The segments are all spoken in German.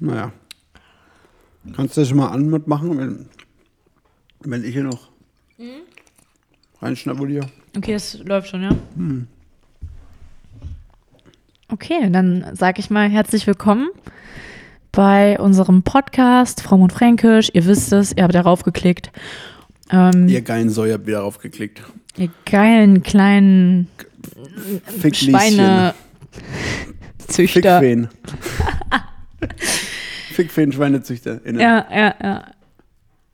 Naja. Kannst du das schon mal an mitmachen, wenn, wenn ich hier noch Mhm. reinschnabuliere? Okay, das läuft schon, ja? Okay, dann sage ich mal herzlich willkommen bei unserem Podcast Fromm und Fränkisch. Ihr wisst es, ihr habt darauf geklickt. Ähm, Ihr geilen Säu habt wieder draufgeklickt. ihr geilen kleinen Ficklieschen. Schweinezüchter. Fickfeen. Fickfeen, Schweinezüchter. Ja, ja, ja.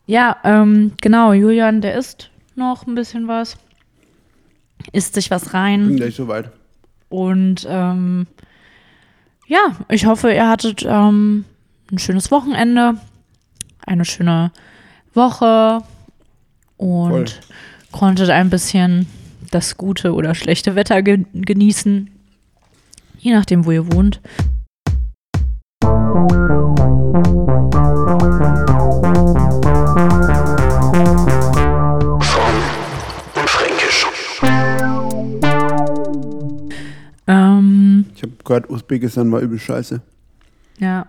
Ja, ähm, genau, Julian, der isst noch ein bisschen was. Isst sich was Bin rein. gleich soweit. Und ähm, ja, ich hoffe, ihr hattet ähm, ein schönes Wochenende, eine schöne Woche und Voll. konntet ein bisschen das gute oder schlechte Wetter ge genießen. Je nachdem, wo ihr wohnt. Ähm, Ich habe gehört, Usbekistan war übel scheiße. ja.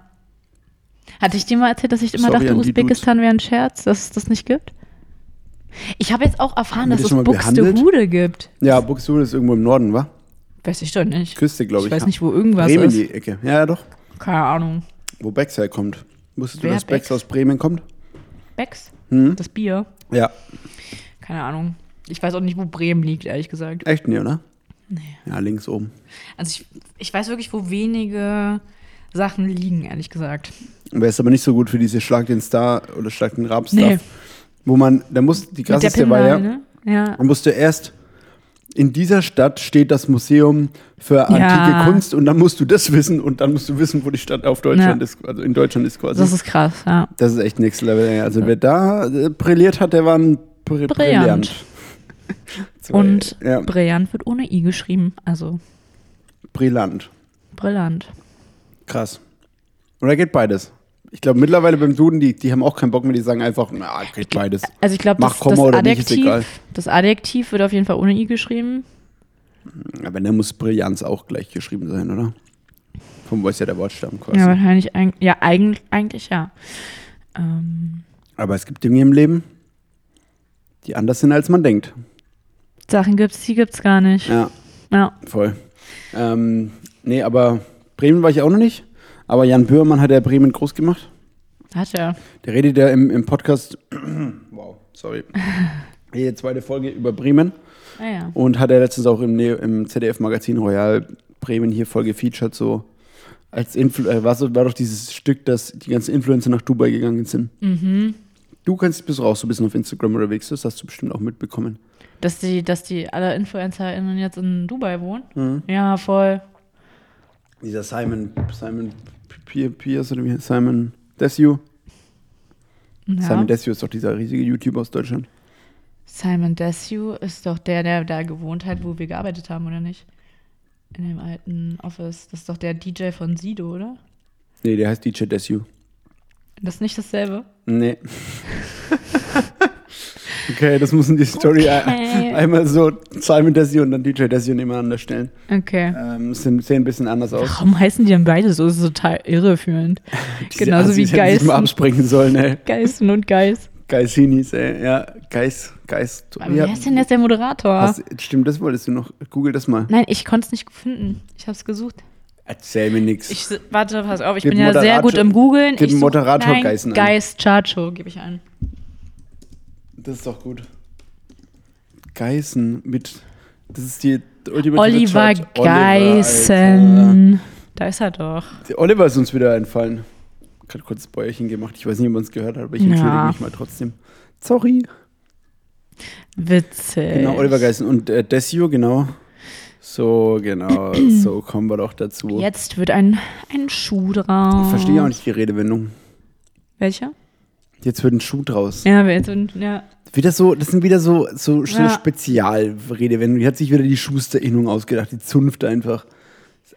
Hatte ich dir mal erzählt, dass ich immer Sorry dachte, Usbekistan wäre ein Scherz, dass es das nicht gibt? Ich habe jetzt auch erfahren, dass das es? Buxtehude gibt. Ja, Buxtehude ist irgendwo im Norden, wa? Weiß ich doch nicht. Küste, glaube Ich ich. weiß nicht, wo irgendwas Bremen ist. die Ecke. Ja, ja, doch. Keine Ahnung. Wo Becks herkommt. Wusstest du, Wer dass Becks Becks? aus Bremen kommt? Becks? Hm? Das Bier? Ja. Keine Ahnung. Ich weiß auch nicht, wo Bremen liegt, ehrlich gesagt. Echt nicht, oder? Nee. Ja, links oben. Also ich, ich weiß wirklich, wo wenige Sachen liegen, ehrlich gesagt. Wäre es aber nicht so gut für diese Schlag den Star oder Schlag den Rabstar. Nee. Wo man, da muss, die krasseste war ja, ne? Ja. man musste erst, in dieser Stadt steht das Museum für antike Ja. Kunst und dann musst du das wissen und dann musst du wissen, wo die Stadt auf Deutschland Ja. ist, also in Deutschland ist quasi. Das ist krass, ja. Das ist echt Next Level. Also wer da äh, brilliert hat, der war ein Br Brillant. Und ja, Brillant wird ohne I geschrieben. Also brillant. brillant. Krass. Oder geht beides? Ich glaube mittlerweile beim Duden, die, die haben auch keinen Bock mehr, die sagen einfach, na, geht beides. Also ich glaube, das, das, oder nicht, ist egal. Adjektiv, das Adjektiv wird auf jeden Fall ohne I geschrieben. Aber dann muss Brillanz auch gleich geschrieben sein, oder? Vom wo ist ja der Wortstamm quasi. Ja, wahrscheinlich. Ja, eigentlich, eigentlich ja. Ähm, Aber es gibt Dinge im Leben, die anders sind, als man denkt. Sachen gibt's, die gibt's gar nicht. Ja, Ja. voll. Ähm, nee, aber Bremen war ich auch noch nicht. Aber Jan Böhmermann hat ja Bremen groß gemacht. Hat er. Der redet ja im, im Podcast, wow, sorry, die zweite Folge über Bremen Ah ja. und hat er letztens auch im, im ZDF-Magazin Royal Bremen hier voll gefeatured, so als Influ äh, war, so, war doch dieses Stück, dass die ganzen Influencer nach Dubai gegangen sind. Mhm. Du kannst bist auch so ein bisschen auf Instagram unterwegs, das hast du bestimmt auch mitbekommen. Dass die, dass die alle InfluencerInnen jetzt in Dubai wohnen? Mhm. Ja, voll. Dieser Simon, Simon P- Pierce oder wie Simon Desue. Ja. Simon Desue ist doch dieser riesige YouTuber aus Deutschland. Simon Desue ist doch der, der da gewohnt hat, wo wir gearbeitet haben, oder nicht? In dem alten Office. Das ist doch der DJ von Sido, oder? Nee, der heißt DJ Desue. Das ist nicht dasselbe. Nee. okay, das muss in die Story Okay. ein- einmal so Simon Desue und dann DJ Desue nebeneinander stellen. Okay. Ähm, sind, sehen ein bisschen anders aus. Warum heißen die denn beide so? Das ist total irreführend. Genauso Assis wie Geißen. mal absprechen sollen, ey. Geißen und Geis. Geisinis, ey. Ja, Geis, Geist. Aber wer ist denn jetzt der Moderator? Was, stimmt, das wolltest du noch. Google das mal. Nein, ich konnte es nicht finden. Ich habe es gesucht. Erzähl mir nichts. Ich warte, pass auf, ich Gib bin ja sehr Moderator- gut im Googlen. gib Ich such- Moderator Nein, Geißen ein. Geist Chacho gebe ich ein. Das ist doch gut. Geißen mit. Das ist die ultimative Oliver. Oliver, Alter. Geißen. Da ist er doch. Oliver ist uns wieder einfallen. Gerade kurz das Bäuerchen gemacht. Ich weiß nicht, ob man es gehört hat, aber ich Ja. entschuldige mich mal trotzdem. Sorry. Witzig. Genau, Oliver Geißen. Und äh, Desio, genau. So, genau. so kommen wir doch dazu. Jetzt wird ein, ein Schuh draus. Ich verstehe auch nicht die Redewendung. Welcher? Jetzt wird ein Schuh draus. Ja, wir sind, ja. Wieder so, das sind wieder so, so, so Ja. Spezialredewendungen. Die hat sich wieder die Schusterinnung ausgedacht, die Zunft einfach.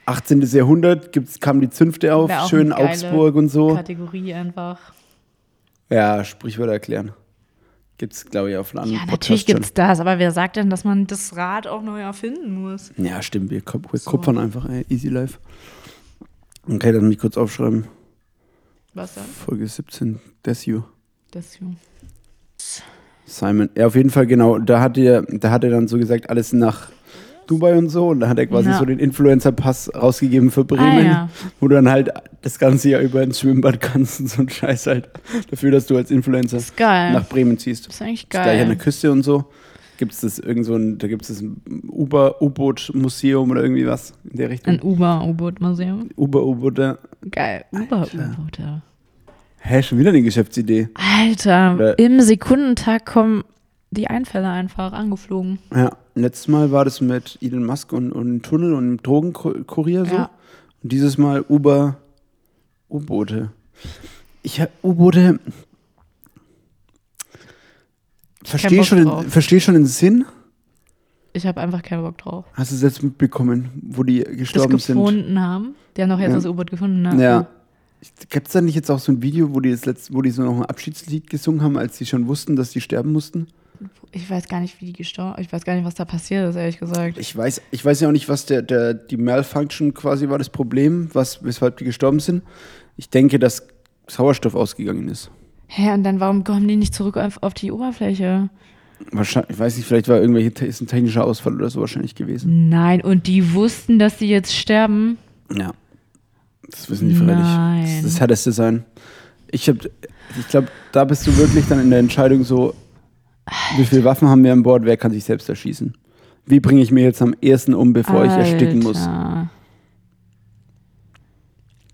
18. Jahrhundert gibt's, kam die Zünfte auf, schön Augsburg und so. Kategorie einfach. Ja, Sprichwörter erklären. Gibt's, glaube ich, auf einem Ja, anderen natürlich Podcast gibt es das, aber wer sagt denn, dass man das Rad auch neu erfinden muss? Ja, stimmt, wir, kup wir So. kupfern einfach, ey, easy life. Okay, dann mich kurz aufschreiben. Was dann? Folge 17, That's You. Das Simon. Ja, auf jeden Fall, genau. Da hat er, da hat er dann so gesagt, alles nach Dubai und so. Und da hat er quasi Ja. so den Influencer-Pass rausgegeben für Bremen, Ah, ja. wo du dann halt das ganze Jahr über ins Schwimmbad kannst und so ein Scheiß halt. Dafür, dass du als Influencer geil. nach Bremen ziehst. das ist eigentlich Das gleich an der geil. Küste und so. Gibt es das irgend so ein, da gibt es das Uber- U-Boot-Museum oder irgendwie was in der Richtung? Ein Uber-U-Boot-Museum. Uber-U-Boote. Geil. Uber-U-Boote. Hä, schon wieder eine Geschäftsidee. Alter, Oder- im Sekundentag kommen die Einfälle einfach angeflogen. Ja, letztes Mal war das mit Elon Musk und, und einem Tunnel und einem Drogenkurier so. Ja. Und dieses Mal Uber U-Boote. Ich hab U-Boote. Verstehe schon, den- versteh schon den Sinn. Ich habe einfach keinen Bock drauf. Hast du es jetzt mitbekommen, wo die Das gestorben sind? gefunden haben. Die haben doch jetzt Ja. das U-Boot gefunden. Ne? Ja. Gibt es da nicht jetzt auch so ein Video, wo die, das letzte, wo die so noch ein Abschiedslied gesungen haben, als sie schon wussten, dass die sterben mussten? Ich weiß gar nicht, wie die gestorben Ich weiß gar nicht, was da passiert ist, ehrlich gesagt. Ich weiß, ich weiß ja auch nicht, was der, der, die Malfunction quasi war, das Problem, was, weshalb die gestorben sind. Ich denke, dass Sauerstoff ausgegangen ist. Hä, und dann warum kommen die nicht zurück auf, auf die Oberfläche? Wahrscheinlich, ich weiß nicht, vielleicht war irgendwelche ist ein technischer Ausfall oder so wahrscheinlich gewesen. Nein, und die wussten, dass sie jetzt sterben. Ja. Das wissen die freilich. Nein. Das ist das härteste sein. Ich hab, ich glaube, da bist du wirklich dann in der Entscheidung so, wie viele Waffen haben wir an Bord, wer kann sich selbst erschießen? Wie bringe ich mir jetzt am ersten um, bevor ich ersticken muss? Alter.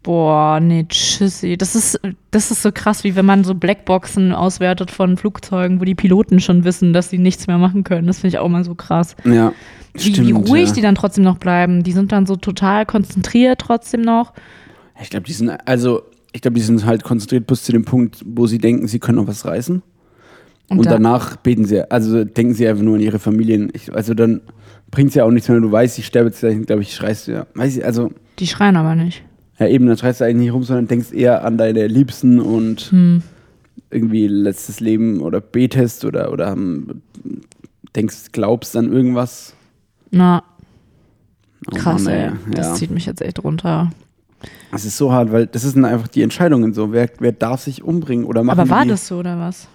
Boah, nee, tschüssi. Das ist, das ist so krass, wie wenn man so Blackboxen auswertet von Flugzeugen, wo die Piloten schon wissen, dass sie nichts mehr machen können. Das finde ich auch mal so krass. Ja. Wie, stimmt, wie ruhig ja. die dann trotzdem noch bleiben. Die sind dann so total konzentriert trotzdem noch. Ich glaube, die sind, also, ich glaube, die sind halt konzentriert bis zu dem Punkt, wo sie denken, sie können noch was reißen. Und, da- danach beten sie, also denken sie einfach nur an ihre Familien. Ich, also dann bringt es ja auch nichts mehr, wenn du weißt, ich sterbe jetzt gleich, glaube ich, schreist du ja. Weiß ich, also, Die schreien aber nicht. ja eben, dann schreist du eigentlich nicht rum, sondern denkst eher an deine Liebsten und Hm. irgendwie letztes Leben oder betest oder, oder ähm, denkst, glaubst an irgendwas. Na, Oh krass, Mann, ey. Das ja. zieht mich jetzt echt runter. Das ist so hart, weil das sind einfach die Entscheidungen so. Wer, wer darf sich umbringen oder machen Aber war die, das so oder was?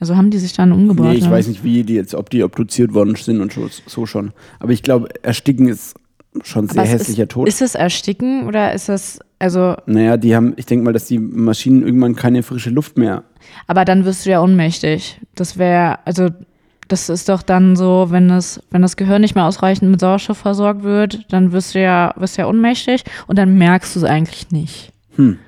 Also haben die sich dann umgebracht? Nee, ich weiß nicht, wie die jetzt, ob die obduziert worden sind und so, so schon. Aber ich glaube, Ersticken ist schon sehr Aber es hässlicher ist, Tod. Ist es Ersticken oder ist es, also, naja, die haben, ich denke mal, dass die Maschinen irgendwann keine frische Luft mehr. aber dann wirst du ja ohnmächtig. Das wäre, also, das ist doch dann so, wenn das, wenn das Gehirn nicht mehr ausreichend mit Sauerstoff versorgt wird, dann wirst du ja, wirst ja ohnmächtig und dann merkst du es eigentlich nicht. Hm.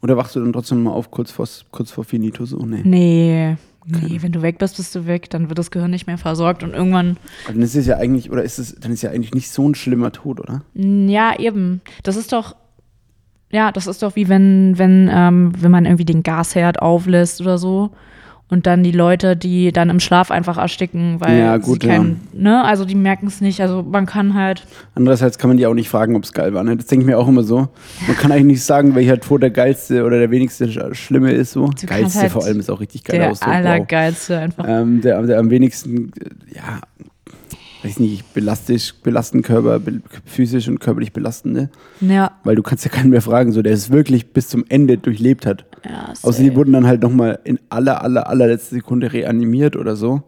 Oder wachst du dann trotzdem mal auf kurz vor, kurz vor Finito so? Nee. Nee. Nee, wenn du weg bist, bist du weg, dann wird das Gehirn nicht mehr versorgt und irgendwann, Aber dann ist es ja eigentlich, oder ist es, dann ist ja eigentlich nicht so ein schlimmer Tod, oder? ja, eben. Das ist doch, ja, das ist doch wie wenn, wenn, ähm, wenn man irgendwie den Gasherd auflässt oder so. Und dann die Leute, die dann im Schlaf einfach ersticken, weil Ja, gut, sie kein, ne, also die merken es nicht. Also man kann halt, Andererseits kann man die auch nicht fragen, ob es geil war. Ne? Das denke ich mir auch immer so. Man kann eigentlich nicht sagen, welcher Tod der geilste oder der wenigste sch- Schlimme ist. So. kannst Geilste halt vor allem ist auch richtig geil der aus. So, wow. allergeilste einfach. ähm, der, der am wenigsten, ja, weiß nicht, belastet, belasten Körper, be physisch und körperlich belastende. Ja. Weil du kannst ja keinen mehr fragen, so, der es wirklich bis zum Ende durchlebt hat. ja Außer die wurden dann halt nochmal in aller, aller, allerletzter Sekunde reanimiert oder so.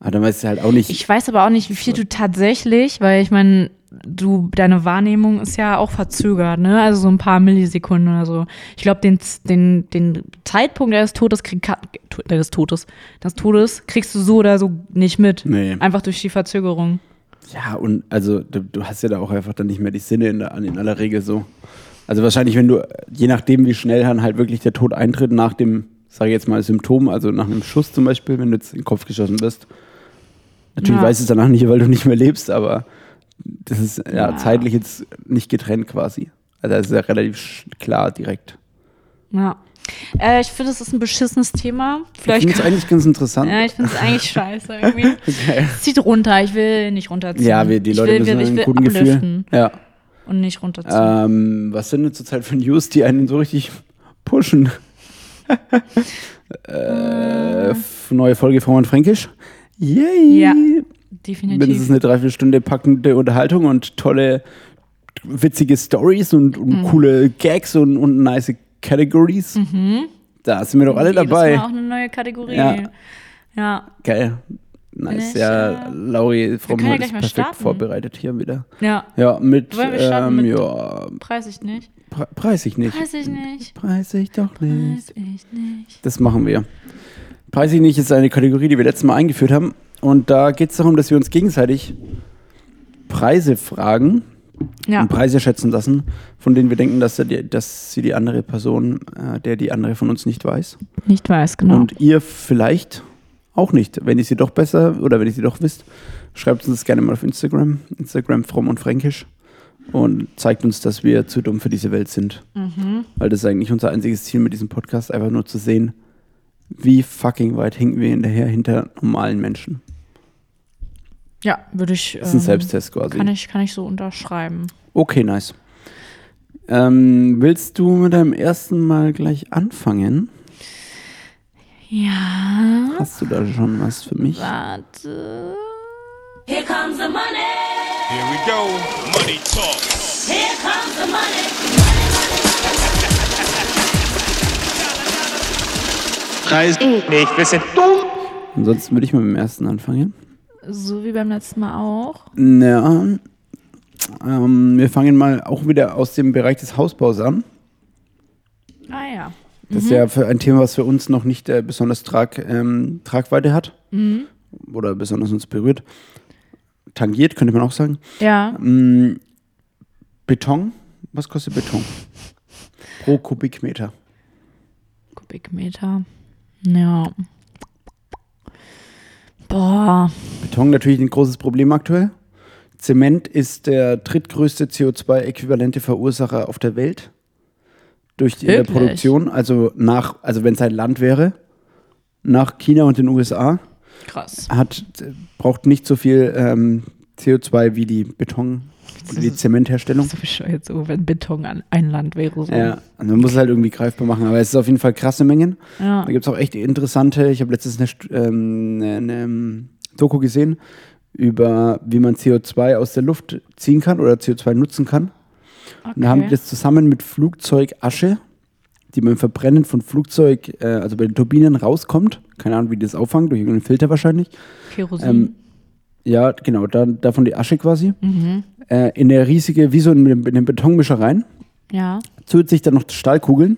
Aber dann weißt du halt auch nicht. Ich weiß aber auch nicht, wie viel du tatsächlich, weil ich meine, du, deine Wahrnehmung ist ja auch verzögert, ne? Also so ein paar Millisekunden oder so. Ich glaube, den, den, den Zeitpunkt des Todes, krieg, des Todes, des Todes kriegst du so oder so nicht mit. nee. Einfach durch die Verzögerung. Ja, und also du, du hast ja da auch einfach dann nicht mehr die Sinne in, der, in aller Regel so. Also wahrscheinlich, wenn du, je nachdem, wie schnell dann halt wirklich der Tod eintritt nach dem, sage ich jetzt mal, Symptom, also nach einem Schuss zum Beispiel, wenn du jetzt in den Kopf geschossen bist. Natürlich Ja. weißt du es danach nicht, weil du nicht mehr lebst, aber das ist ja, Ja. zeitlich jetzt nicht getrennt quasi. Also das ist ja relativ klar direkt. Ja. Äh, ich finde, es ist ein beschissenes Thema. Ich Vielleicht. finde es eigentlich ganz interessant. ja, ich finde es eigentlich scheiße irgendwie. Okay. Es zieht runter. Ich will nicht runterziehen. Ja, wir, die ich Leute will, müssen will, ich ein will guten Gefühl. Ja. und nicht runterziehen. Ähm, was sind denn zurzeit für News, die einen so richtig pushen? äh, f- neue Folge und Fränkisch. Yay! Ja, Mindestens Definitiv. eine Dreiviertelstunde packende Unterhaltung und tolle witzige Stories und, und Mhm. coole Gags und, und nice Categories. Da sind wir doch alle Jedes dabei. Mal auch eine neue Kategorie. Ja. Ja. Geil. Nice. Ja, Lauri, Frau ja ist perfekt starten. vorbereitet hier wieder. Ja. Ja, mit, ähm, mit- ja, Preis ich nicht. pre preis ich nicht. Preis ich nicht. Preis ich doch nicht. Preis ich nicht. Das machen wir. Preis ich nicht ist eine Kategorie, die wir letztes Mal eingeführt haben. Und da geht es darum, dass wir uns gegenseitig Preise fragen Ja. und Preise schätzen lassen, von denen wir denken, dass, er die, dass sie die andere Person, äh, der die andere von uns nicht weiß. Nicht weiß, genau. Und ihr vielleicht auch nicht. Wenn ihr sie doch besser oder wenn ihr sie doch wisst, schreibt uns das gerne mal auf Instagram. Instagram fromm und fränkisch. Und zeigt uns, dass wir zu dumm für diese Welt sind. Mhm. Weil das ist eigentlich unser einziges Ziel mit diesem Podcast, einfach nur zu sehen, wie fucking weit hinken wir hinterher hinter normalen Menschen. Ja, würde ich. Das ist ein ähm, Selbsttest quasi. Kann ich, kann ich so unterschreiben. Okay, nice. Ähm, willst du mit deinem ersten Mal gleich anfangen? Ja. Hast du da schon was für mich? Warte. Here comes the money. Here we go. Money talk. Here comes the money. Preis nicht. Wir sind dumm. Ansonsten würde ich mal mit dem ersten anfangen. So wie beim letzten Mal auch. Ja, ähm, wir fangen mal auch wieder aus dem Bereich des Hausbaus an. Ah ja. Das ist ja für ein Thema, was für uns noch nicht äh, besonders Trag, ähm, Tragweite hat oder besonders uns berührt. Tangiert, könnte man auch sagen. Ja. Mm, Beton, was kostet Beton? Pro Kubikmeter. Kubikmeter. Ja. Boah. Beton natürlich ein großes Problem aktuell. Zement ist der drittgrößte CO2-äquivalente Verursacher auf der Welt. Durch die in der? Produktion, also nach, also wenn es ein Land wäre, nach China und den USA, Krass. hat, braucht nicht so viel ähm, CO2 wie die Beton, die Zementherstellung. So bescheuert so, wenn Beton an ein Land wäre. So. Ja, also man muss es halt irgendwie greifbar machen, aber es ist auf jeden Fall krasse Mengen. Ja. Da gibt es auch echt interessante, ich habe letztens eine, ähm, eine, ähm, Doku gesehen über, wie man CO2 aus der Luft ziehen kann oder CO2 nutzen kann. Und da haben die Okay. das zusammen mit Flugzeugasche, die beim Verbrennen von Flugzeug, äh, also bei den Turbinen rauskommt. Keine Ahnung, wie die das auffangen, durch irgendeinen Filter wahrscheinlich. Kerosin. Ähm, ja, genau, da, davon die Asche quasi. mhm. Äh, in eine riesige, wie so in, in eine Betonmischer rein Ja. zusätzlich dann noch Stahlkugeln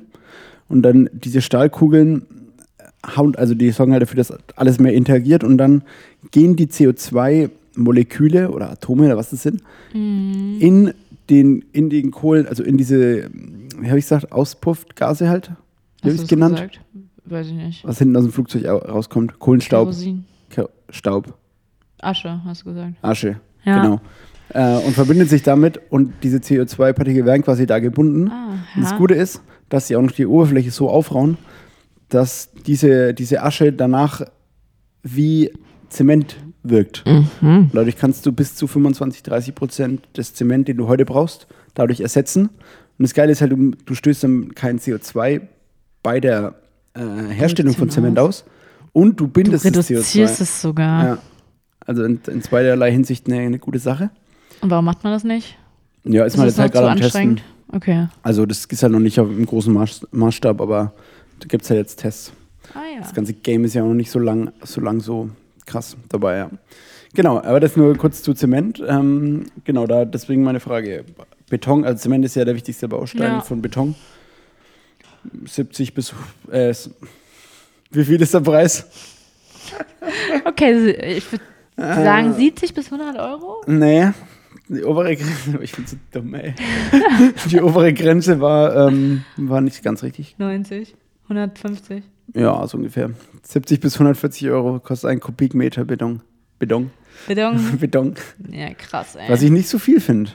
und dann diese Stahlkugeln hauen, also die sorgen halt dafür, dass alles mehr interagiert und dann gehen die CO2-Moleküle oder Atome oder was das sind, in den, in den Kohlen, also in diese, wie habe ich gesagt, Auspuffgase halt, wie habe ich es genannt, gesagt? Weiß ich nicht. was hinten aus dem Flugzeug au- rauskommt, Kohlenstaub, Kerosin. Ke- Staub, Asche, hast du gesagt. Asche, Ja. genau. Äh, und verbindet sich damit und diese CO2-Partikel werden quasi da gebunden. Ah, Und das ja. Gute ist, dass sie auch noch die Oberfläche so aufrauen, dass diese, diese Asche danach wie Zement wirkt. Mhm. Dadurch kannst du bis zu 25, 30 Prozent des Zement, den du heute brauchst, dadurch ersetzen. Und das Geile ist halt, du, du stößt dann kein CO2 bei der äh, Herstellung von Zement aus. Und du Du bindest das reduzierst CO2. es sogar. Ja. Also in, in zweierlei Hinsicht eine, eine gute Sache. Und warum macht man das nicht? Ja, ist, man es jetzt halt gerade am Testen. anstrengend? Okay. Also das ist ja noch nicht auf einem großen Maß- Maßstab, aber da gibt es ja jetzt Tests. Ah ja. Das ganze Game ist ja noch nicht so lang so, lang so krass dabei, ja. Genau, aber das nur kurz zu Zement. Ähm, genau, da deswegen meine Frage. Beton, also Zement ist ja der wichtigste Baustein Ja. von Beton. 70 bis äh, wie viel ist der Preis? Okay, ich würde sagen 70 bis 100 Euro. Nee, die obere Grenze, ich bin so dumm, ey. die obere Grenze war, ähm, war nicht ganz richtig. 90, 150. Ja, so ungefähr. 70 bis 140 Euro kostet ein Kubikmeter Beton. Beton. Beton. Beton. ja, krass, ey. Was ich nicht so viel finde.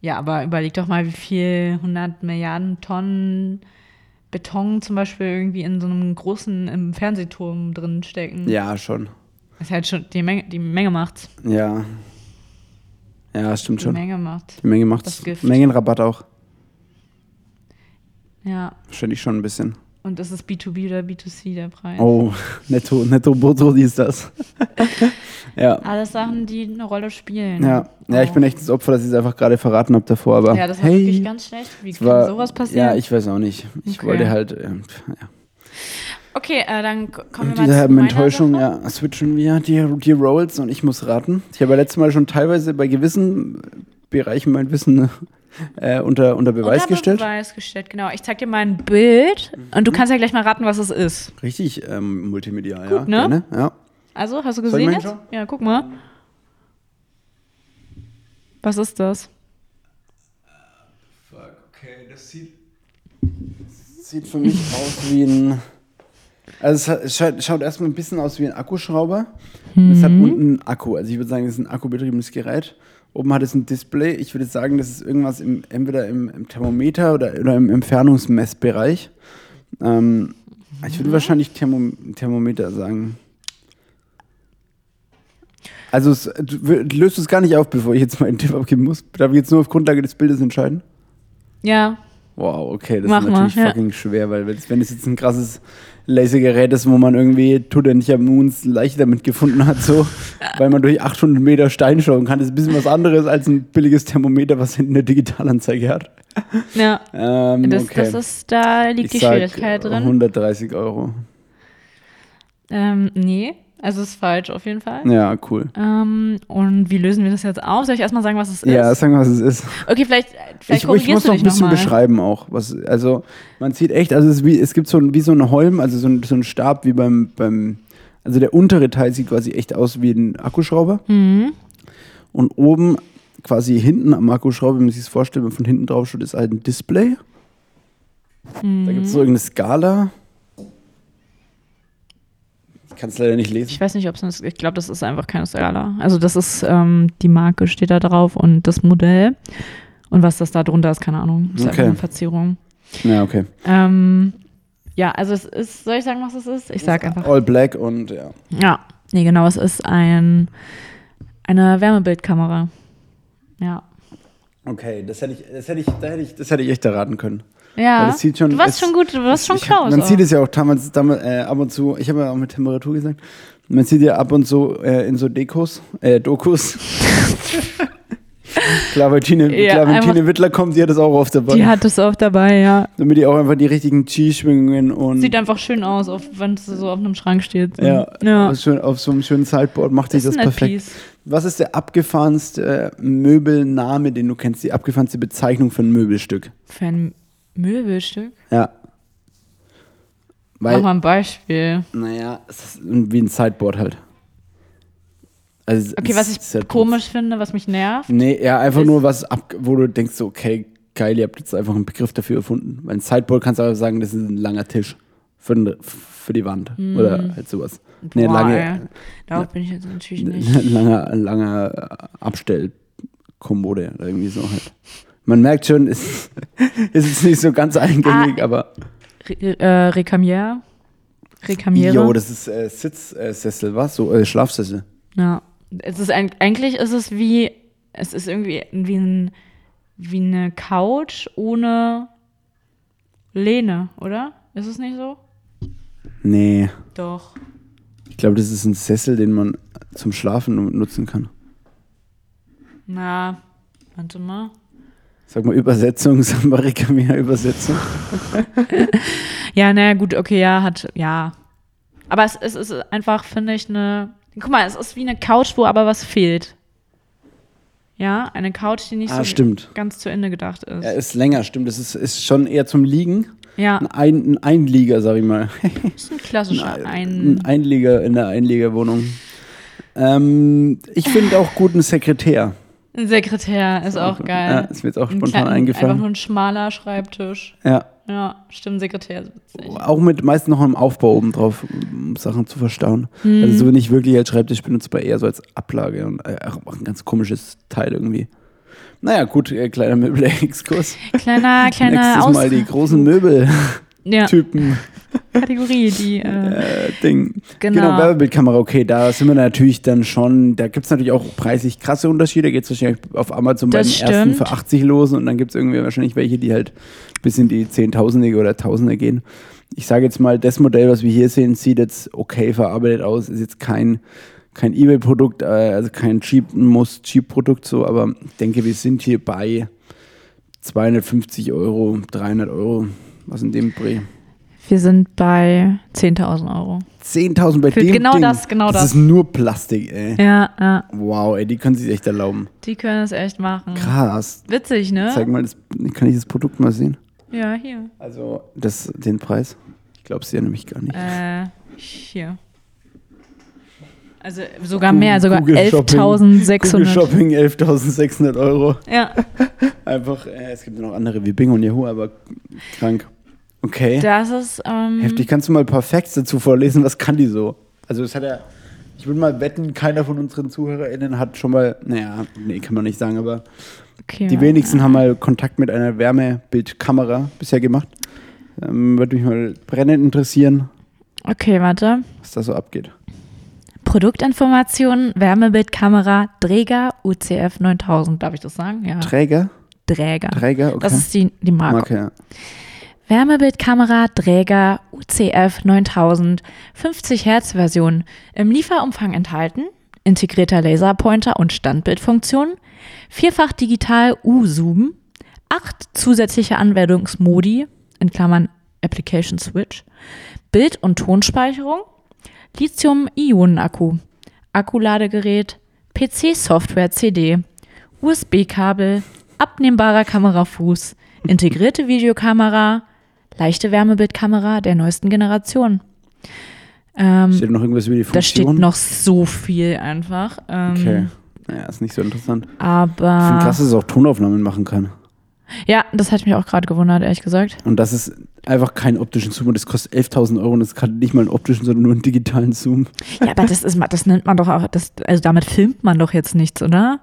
ja, aber überleg doch mal, wie viel 100 Milliarden Tonnen Beton zum Beispiel irgendwie in so einem großen im Fernsehturm drin stecken. Ja, schon. Das ist halt schon, die Menge, die Menge macht's. Ja. Ja, stimmt Die schon. Menge macht. Die Menge macht's. Das Gift. Mengenrabatt auch. Ja. Wahrscheinlich schon ein bisschen. Und ist es B2B oder B2C der Preis? Oh, netto, netto brutto, die ist das. ja. Alles Sachen, die eine Rolle spielen. Ja. ja, ich bin echt das Opfer, dass ich es einfach gerade verraten habe davor, aber Ja, das war hey, wirklich ganz schlecht. Wie kann war, sowas passieren? Ja, ich weiß auch nicht. Ich Okay. wollte halt, ähm, ja. Okay, äh, dann kommen wir mal Diese zu halben Enttäuschung, Sache. ja, switchen wir die, die Rolls und ich muss raten. Ich habe ja letztes Mal schon teilweise bei gewissen Bereichen mein Wissen äh, unter, unter Beweis Unter gestellt. Beweis gestellt, genau. Ich zeig dir mal ein Bild und Mhm. du kannst ja gleich mal raten, was es ist. Richtig ähm, multimedial, ja. Gut, ne? Gerne, ja. Also, hast du gesehen jetzt? Ja, guck mal. Was ist das? Okay, das sieht, sieht für mich aus wie ein. Also es, es schaut, schaut erstmal ein bisschen aus wie ein Akkuschrauber. Es hat unten einen Akku. Also ich würde sagen, das ist ein akkubetriebenes Gerät. Oben hat es ein Display. Ich würde sagen, das ist irgendwas im, entweder im, im Thermometer oder, oder im Entfernungsmessbereich. Ähm, ich würde wahrscheinlich Thermo, Thermometer sagen. Also es, du, löst es gar nicht auf, bevor ich jetzt mal einen Tipp abgeben muss. Darf ich jetzt nur auf Grundlage des Bildes entscheiden? Ja, Wow, okay, das Mach ist mal, natürlich ja. fucking schwer, weil wenn es jetzt ein krasses Lasergerät ist, wo man irgendwie Tutanchamuns Leiche damit gefunden hat, so, weil man durch 800 Meter Stein schauen kann, ist ein bisschen was anderes als ein billiges Thermometer, was hinten eine Digitalanzeige hat. ja. Ähm, Das, okay. das ist, da liegt ich die Schwierigkeit drin. 130 Euro. Ähm, nee, also ist falsch auf jeden Fall. Ja, cool. Ähm, und wie lösen wir das jetzt auf? Soll ich erstmal sagen, was es Ja, ist? sag mal, was es ist. Okay, vielleicht, vielleicht Ich, ich muss korrigierst noch du ein bisschen nochmal. beschreiben auch. Was, also man sieht echt, also es, wie, es gibt so ein, wie so ein Holm, also so ein, so ein Stab wie beim, beim, also der untere Teil sieht quasi echt aus wie ein Akkuschrauber. Mhm. Und oben quasi hinten am Akkuschrauber, wenn man sich das vorstellt, wenn man von hinten drauf schaut, ist halt ein Display. Da gibt es so irgendeine Skala. Ich kann es leider nicht lesen. Ich weiß nicht, ob es ich glaube, das ist einfach keine Skala. Also das ist ähm, die Marke steht da drauf und das Modell und was das da drunter ist, keine Ahnung. Das ist Okay. eine Verzierung. Ja, okay. Ähm, ja, also es ist, soll ich sagen, was es ist? Ich sag einfach. All black und ja. Ja, nee, genau, es ist ein eine Wärmebildkamera. Ja. Okay, das hätte ich, das hätte ich, da hätte ich, das hätte ich echt erraten können. Ja. Das sieht schon- du warst es- schon gut, du warst schon close. Man auch. sieht es ja auch damals, damals äh, ab und zu, ich habe ja auch mit Temperatur gesagt, man sieht ja ab und zu äh, in so Dekos, äh, Dokus. Klar, weil Tine, Ja, klar, wenn einfach- Tine Wittler kommt, die hat das auch oft dabei. Die hat es oft dabei, ja. damit die auch einfach die richtigen G-Schwingungen und Sieht einfach schön aus, wenn es so auf einem Schrank steht. So. ja, ja. Auf, schön, auf so einem schönen Sideboard macht sich das ein perfekt. Piece. Was ist der abgefahrenste äh, Möbelname, den du kennst? Die abgefahrenste Bezeichnung für ein Möbelstück? Für ein Möbelstück? Ja. Mach Weil, mal ein Beispiel. naja, es ist wie ein Sideboard halt. Also, Okay, was ich halt- komisch finde, was mich nervt. Nee, ja, einfach nur was, ab, wo du denkst, so, okay, geil, ihr habt jetzt einfach einen Begriff dafür erfunden. Weil ein Sideboard kannst du aber sagen, das ist ein langer Tisch für, für die Wand oder halt sowas. Nee. Boah, lange, ey. Darauf bin ich jetzt natürlich nicht. ein langer, langer Abstellkommode oder irgendwie so halt. Man merkt schon, es ist jetzt nicht so ganz eingängig, Ah, aber Re äh? Recamiere? jo, das ist äh, Sitzsessel, was? So äh, Schlafsessel. Ja. Es ist ein, eigentlich ist es wie, es ist irgendwie wie, ein, wie eine Couch ohne Lehne, oder? Ist es nicht so? Nee, Doch. ich glaube, das ist ein Sessel, den man zum Schlafen nu- nutzen kann. Na, warte mal. Sag mal Übersetzung, sag mal Recamier Übersetzung. Ja, naja, gut, okay, ja, hat, ja. Aber es, es ist einfach, finde ich, eine. Guck mal, es ist wie eine Couch, wo aber was fehlt. Ja, eine Couch, die nicht Ah, so stimmt. ganz zu Ende gedacht ist. Ja, ist länger, stimmt. Das ist, ist schon eher zum Liegen. Ja, Ein, ein, ein Einlieger, sag ich mal. ist ein klassischer Ein ein. Einlieger in der Einliegerwohnung. Ähm, ich finde auch gut einen Sekretär. Ein Sekretär ist auch Ja, geil. ist mir jetzt auch Ein spontan Einfach eingefallen. nur ein schmaler Schreibtisch. Ja, Ja, stimmt, Sekretär ist witzig. auch mit meist noch einem Aufbau oben drauf, um Sachen zu verstauen. Mhm. Also so nicht wirklich als Schreibtisch benutzbar, eher so als Ablage und äh, auch ein ganz komisches Teil irgendwie. Naja, gut, äh, kleiner Möbel-Exkurs. Kleiner, kleiner Nächstes Aus Mal die großen Möbel-Typen. ja, Kategorie, die. Äh, äh, Ding. Genau. Genau, Wärmebildkamera, okay, da sind wir natürlich dann schon, da gibt es natürlich auch preislich krasse Unterschiede. Geht es wahrscheinlich auf Amazon bei Das den ersten stimmt. für 80 los und dann gibt es irgendwie wahrscheinlich welche, die halt bis in die Zehntausende oder Tausende gehen. Ich sage jetzt mal, das Modell, was wir hier sehen, sieht jetzt okay verarbeitet aus, ist jetzt kein, kein Ebay-Produkt, äh, also kein Cheap, most Cheap-Produkt so, aber ich denke, wir sind hier bei 250 Euro, 300 Euro, was in dem Dreh. Wir sind bei 10.000 Euro. 10.000 bei Für dem genau Ding. das, genau das. das. ist nur Plastik, ey. Ja, ja. Wow, ey, die können sich echt erlauben. Die können es echt machen. Krass. Witzig, ne? Zeig mal, das, kann ich das Produkt mal sehen? Ja, hier. Also, das, den Preis? Ich glaube es ja nämlich gar nicht. Äh, hier. Also sogar mehr, sogar Google Shopping. Google 11.600. Shopping 11.600 Euro. Ja, Einfach, äh, es gibt noch andere wie Bing und Yahoo, aber krank. Okay. das ist, ähm, Heftig. Kannst du mal ein paar Facts dazu vorlesen? Was kann die so? Also, es hat ja. Ich würde mal wetten, keiner von unseren ZuhörerInnen hat schon mal, naja, nee, kann man nicht sagen, aber okay, die wenigsten haben mal Kontakt mit einer Wärmebildkamera bisher gemacht. Ähm, würde mich mal brennend interessieren, Okay, warte. was da so abgeht. Produktinformationen, Wärmebildkamera, Dräger, UCF 9000. Darf ich das sagen? Ja. Träger? Dräger. Träger, okay. Das ist die, die Marke. Marke, ja. Wärmebildkamera, Dräger, UCF 9000, 50 Hertz Version. Im Lieferumfang enthalten integrierter Laserpointer und Standbildfunktion, vierfach digital U-Zoom, acht zusätzliche Anwendungsmodi, in Klammern Application Switch, Bild- und Tonspeicherung, Lithium-Ionen-Akku, Akkuladegerät, PC-Software CD, USB-Kabel, abnehmbarer Kamerafuß, integrierte Videokamera, leichte Wärmebildkamera der neuesten Generation. Ähm, Steht noch irgendwas über die da steht Funktion? noch so viel einfach. Ähm, Okay. Naja, ist nicht so interessant. Ich finde Aber krass, dass es auch Tonaufnahmen machen kann. ja, das hat mich auch gerade gewundert, ehrlich gesagt. Und das ist einfach kein optischen Zoom und das kostet 11.000 Euro und das kann nicht mal einen optischen, sondern nur einen digitalen Zoom. Ja, aber das ist, das nennt man doch auch, das, also damit filmt man doch jetzt nichts, oder?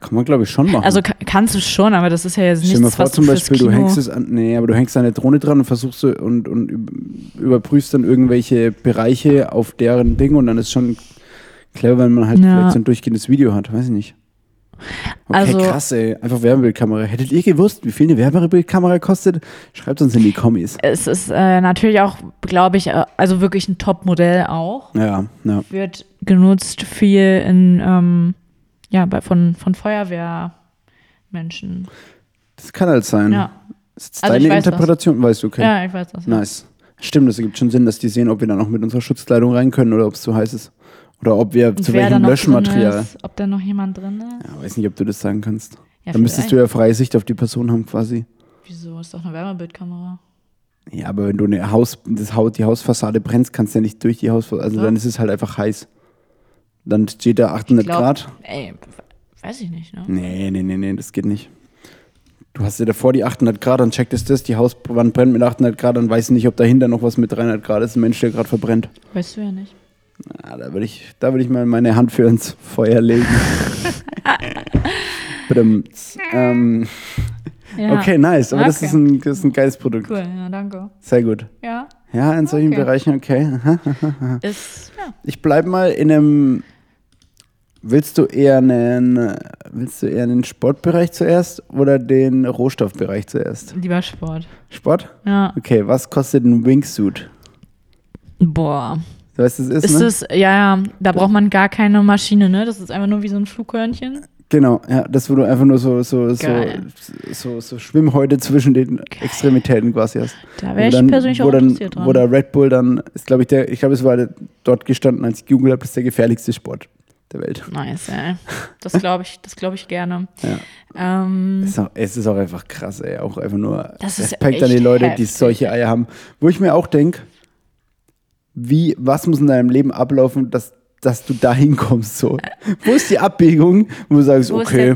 Kann man, glaube ich, schon machen. Also ka- kannst du schon, aber das ist ja jetzt Stell dir mal nichts, vor, was zum Beispiel, du hängst es an, nee, aber du hängst eine Drohne dran und versuchst so und, und üb- überprüfst dann irgendwelche Bereiche auf deren Ding und dann ist schon clever, wenn man halt Ja. vielleicht so ein durchgehendes Video hat, weiß ich nicht. Okay, Also- krass, ey. Einfach Wärmebildkamera. Hättet ihr gewusst, wie viel eine Wärmebildkamera kostet? Schreibt uns in die Kommis. Es ist äh, natürlich auch, glaube ich, äh, also wirklich ein Top-Modell auch. Ja, ja. Wird genutzt viel in, ähm, ja, bei, von, von Feuerwehrmenschen. Das kann halt sein. Ja. Ist jetzt Also deine weiß das. Interpretation? Weißt du, okay. ja, ich weiß das. Nice. Stimmt, das ergibt schon Sinn, dass die sehen, ob wir dann auch mit unserer Schutzkleidung rein können oder ob es zu heiß ist. Oder ob wir Und zu welchem Löschmaterial. Ist, ob da noch jemand drin ist? Ja, weiß nicht, ob du das sagen kannst. Ja, Dann müsstest du ja freie Sicht auf die Person haben quasi. Wieso? Ist doch eine Wärmebildkamera. Ja, aber wenn du eine Haus, das Haus, die Hausfassade brennst, kannst du ja nicht durch die Hausfassade. Also Ja. dann ist es halt einfach heiß. Dann steht da 800 glaub- Grad. Ey, weiß ich nicht, ne? Nee, nee, nee, nee, das geht nicht. Du hast ja davor die 800 Grad, dann checkt es das, die Hauswand brennt mit 800 Grad, dann weißt du nicht, ob dahinter noch was mit 300 Grad ist, ein Mensch, der gerade verbrennt. Weißt du ja nicht. Ja, da würde ich, da würd ich mal meine Hand für ins Feuer legen. Ähm, Ja. Okay, nice. Aber das, Okay. ist ein, das ist ein geiles Produkt. Cool, ja, danke. Sehr gut. Ja, Ja, in solchen Okay. Bereichen, okay. Ist, ja. Ich bleib mal in einem. Willst du eher einen, willst du eher einen Sportbereich zuerst oder den Rohstoffbereich zuerst? Lieber Sport. Sport? Ja. Okay, was kostet ein Wingsuit? Boah. Du weißt, das ist, Ist ne? es, ja, ja, da braucht man gar keine Maschine, ne? Das ist einfach nur wie so ein Flughörnchen. Genau, ja, das, wo du einfach nur so, so, so, Geil. so, so Schwimmhäute zwischen den Extremitäten quasi hast. Da wäre ich dann- persönlich auch dann, interessiert dran. Wo der Red Bull dann, ist glaube ich, der, ich glaube, es war dort gestanden, als ich gegoogelt habe, ist der gefährlichste Sport der Welt. Nice, ey. Das glaube ich, das glaube ich gerne. Ja. Ähm, Es ist, auch, es ist auch einfach krass, ey. Auch einfach nur Das ist Respekt an die Leute, die heftig. solche Eier haben. Wo ich mir auch denke, wie, was muss in deinem Leben ablaufen, dass, dass du da hinkommst so? Wo ist die Abbiegung, wo du sagst, wo okay,